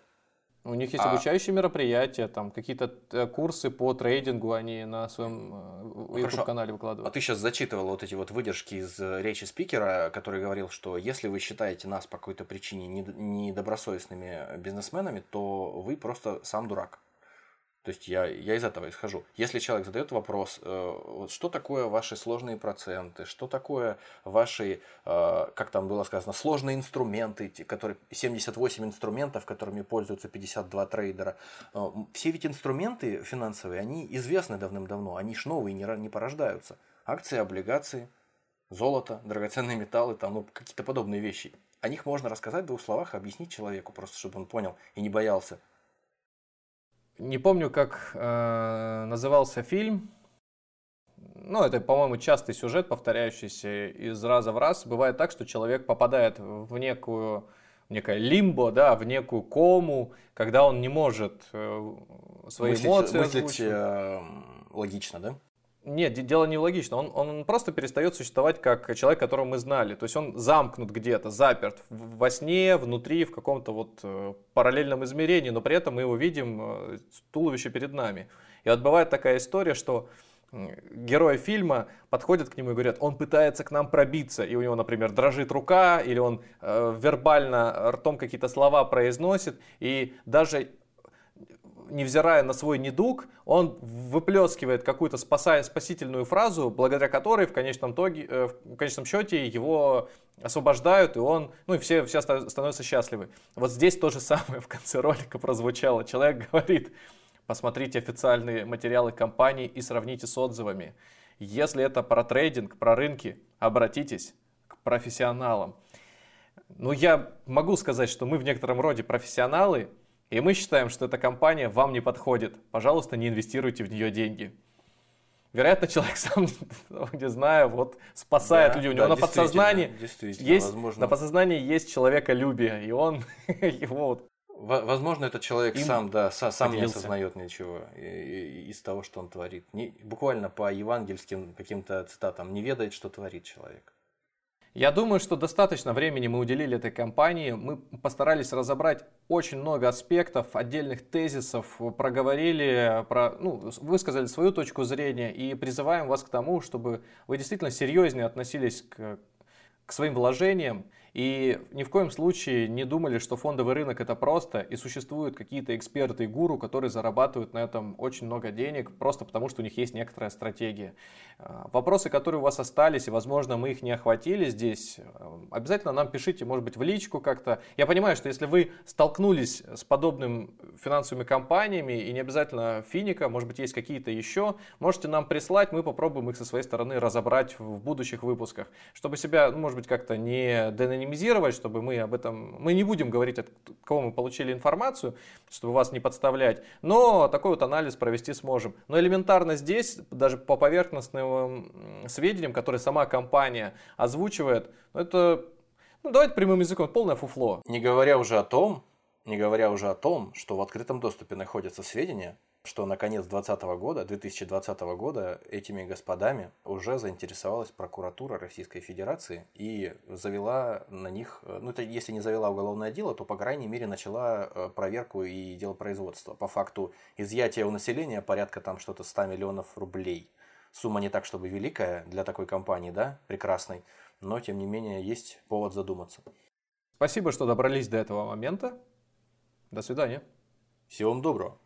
Speaker 2: У них есть а... обучающие мероприятия, там какие-то э, курсы по трейдингу они на своем э, YouTube-канале выкладывают.
Speaker 3: А ты сейчас зачитывал вот эти вот выдержки из э, речи спикера, который говорил, что если вы считаете нас по какой-то причине недобросовестными бизнесменами, то вы просто сам дурак. То есть я, я из этого исхожу. Если человек задает вопрос, э, вот что такое ваши сложные проценты, что такое ваши, э, как там было сказано, сложные инструменты, которые 78 инструментов, которыми пользуются 52 трейдера. Э, все ведь инструменты финансовые, они известны давным-давно, они ж новые, не, не порождаются. Акции, облигации, золото, драгоценные металлы, там, ну, какие-то подобные вещи. О них можно рассказать в двух словах, объяснить человеку, просто чтобы он понял и не боялся
Speaker 2: не помню, как э, назывался фильм. Ну, это, по-моему, частый сюжет, повторяющийся из раза в раз. Бывает так, что человек попадает в некую в некое лимбо, да, в некую кому, когда он не может э, свои мыслить, эмоции
Speaker 3: мыслить э, логично, да?
Speaker 2: Нет, дело не логично. Он, он просто перестает существовать как человек, которого мы знали. То есть он замкнут где-то, заперт во сне, внутри, в каком-то вот э, параллельном измерении, но при этом мы его видим э, туловище перед нами. И вот бывает такая история, что герои фильма подходят к нему и говорят, он пытается к нам пробиться, и у него, например, дрожит рука, или он э, вербально ртом какие-то слова произносит, и даже невзирая на свой недуг, он выплескивает какую-то спасая, спасительную фразу, благодаря которой в конечном, итоге, э, в конечном счете его освобождают, и он, ну и все, все становятся счастливы. Вот здесь то же самое в конце ролика прозвучало. Человек говорит, посмотрите официальные материалы компании и сравните с отзывами. Если это про трейдинг, про рынки, обратитесь к профессионалам. Ну, я могу сказать, что мы в некотором роде профессионалы, и мы считаем, что эта компания вам не подходит. Пожалуйста, не инвестируйте в нее деньги. Вероятно, человек сам, не знаю, вот спасает
Speaker 3: Да,
Speaker 2: людей. У него
Speaker 3: да,
Speaker 2: на подсознании есть,
Speaker 3: возможно.
Speaker 2: на подсознании есть человеколюбие, и он его вот
Speaker 3: Во- Возможно, этот человек
Speaker 2: Им
Speaker 3: сам, да, са- сам не
Speaker 2: поделился.
Speaker 3: осознает ничего из того, что он творит. Не, буквально по евангельским каким-то цитатам не ведает, что творит человек.
Speaker 2: Я думаю, что достаточно времени мы уделили этой компании. Мы постарались разобрать очень много аспектов, отдельных тезисов, проговорили, про, ну, высказали свою точку зрения и призываем вас к тому, чтобы вы действительно серьезнее относились к, к своим вложениям и ни в коем случае не думали, что фондовый рынок это просто и существуют какие-то эксперты и гуру, которые зарабатывают на этом очень много денег просто потому, что у них есть некоторая стратегия. А, Вопросы, которые у вас остались, и, возможно, мы их не охватили здесь, э, обязательно нам пишите, может быть, в личку как-то. Я понимаю, что если вы столкнулись с подобным финансовыми компаниями, и не обязательно Финика, может быть, есть какие-то еще, можете нам прислать, мы попробуем их со своей стороны разобрать в будущих выпусках, чтобы себя, ну, может быть, как-то не деанонимизировать, чтобы мы об этом, мы не будем говорить, от кого мы получили информацию, чтобы вас не подставлять, но такой вот анализ провести сможем. Но элементарно здесь, даже по поверхностным сведениям, которые сама компания озвучивает, ну, это, ну, давайте прямым языком, полное фуфло.
Speaker 3: Не говоря уже о том, не говоря уже о том, что в открытом доступе находятся сведения, что на конец 2020 года, 2020 года этими господами уже заинтересовалась прокуратура Российской Федерации и завела на них, э, ну это если не завела уголовное дело, то по крайней мере начала э, проверку и дело производства по факту изъятия у населения порядка там что-то 100 миллионов рублей. Сумма не так, чтобы великая для такой компании, да, прекрасной, но тем не менее есть повод задуматься.
Speaker 2: Спасибо, что добрались до этого момента. До свидания.
Speaker 3: Всего вам доброго.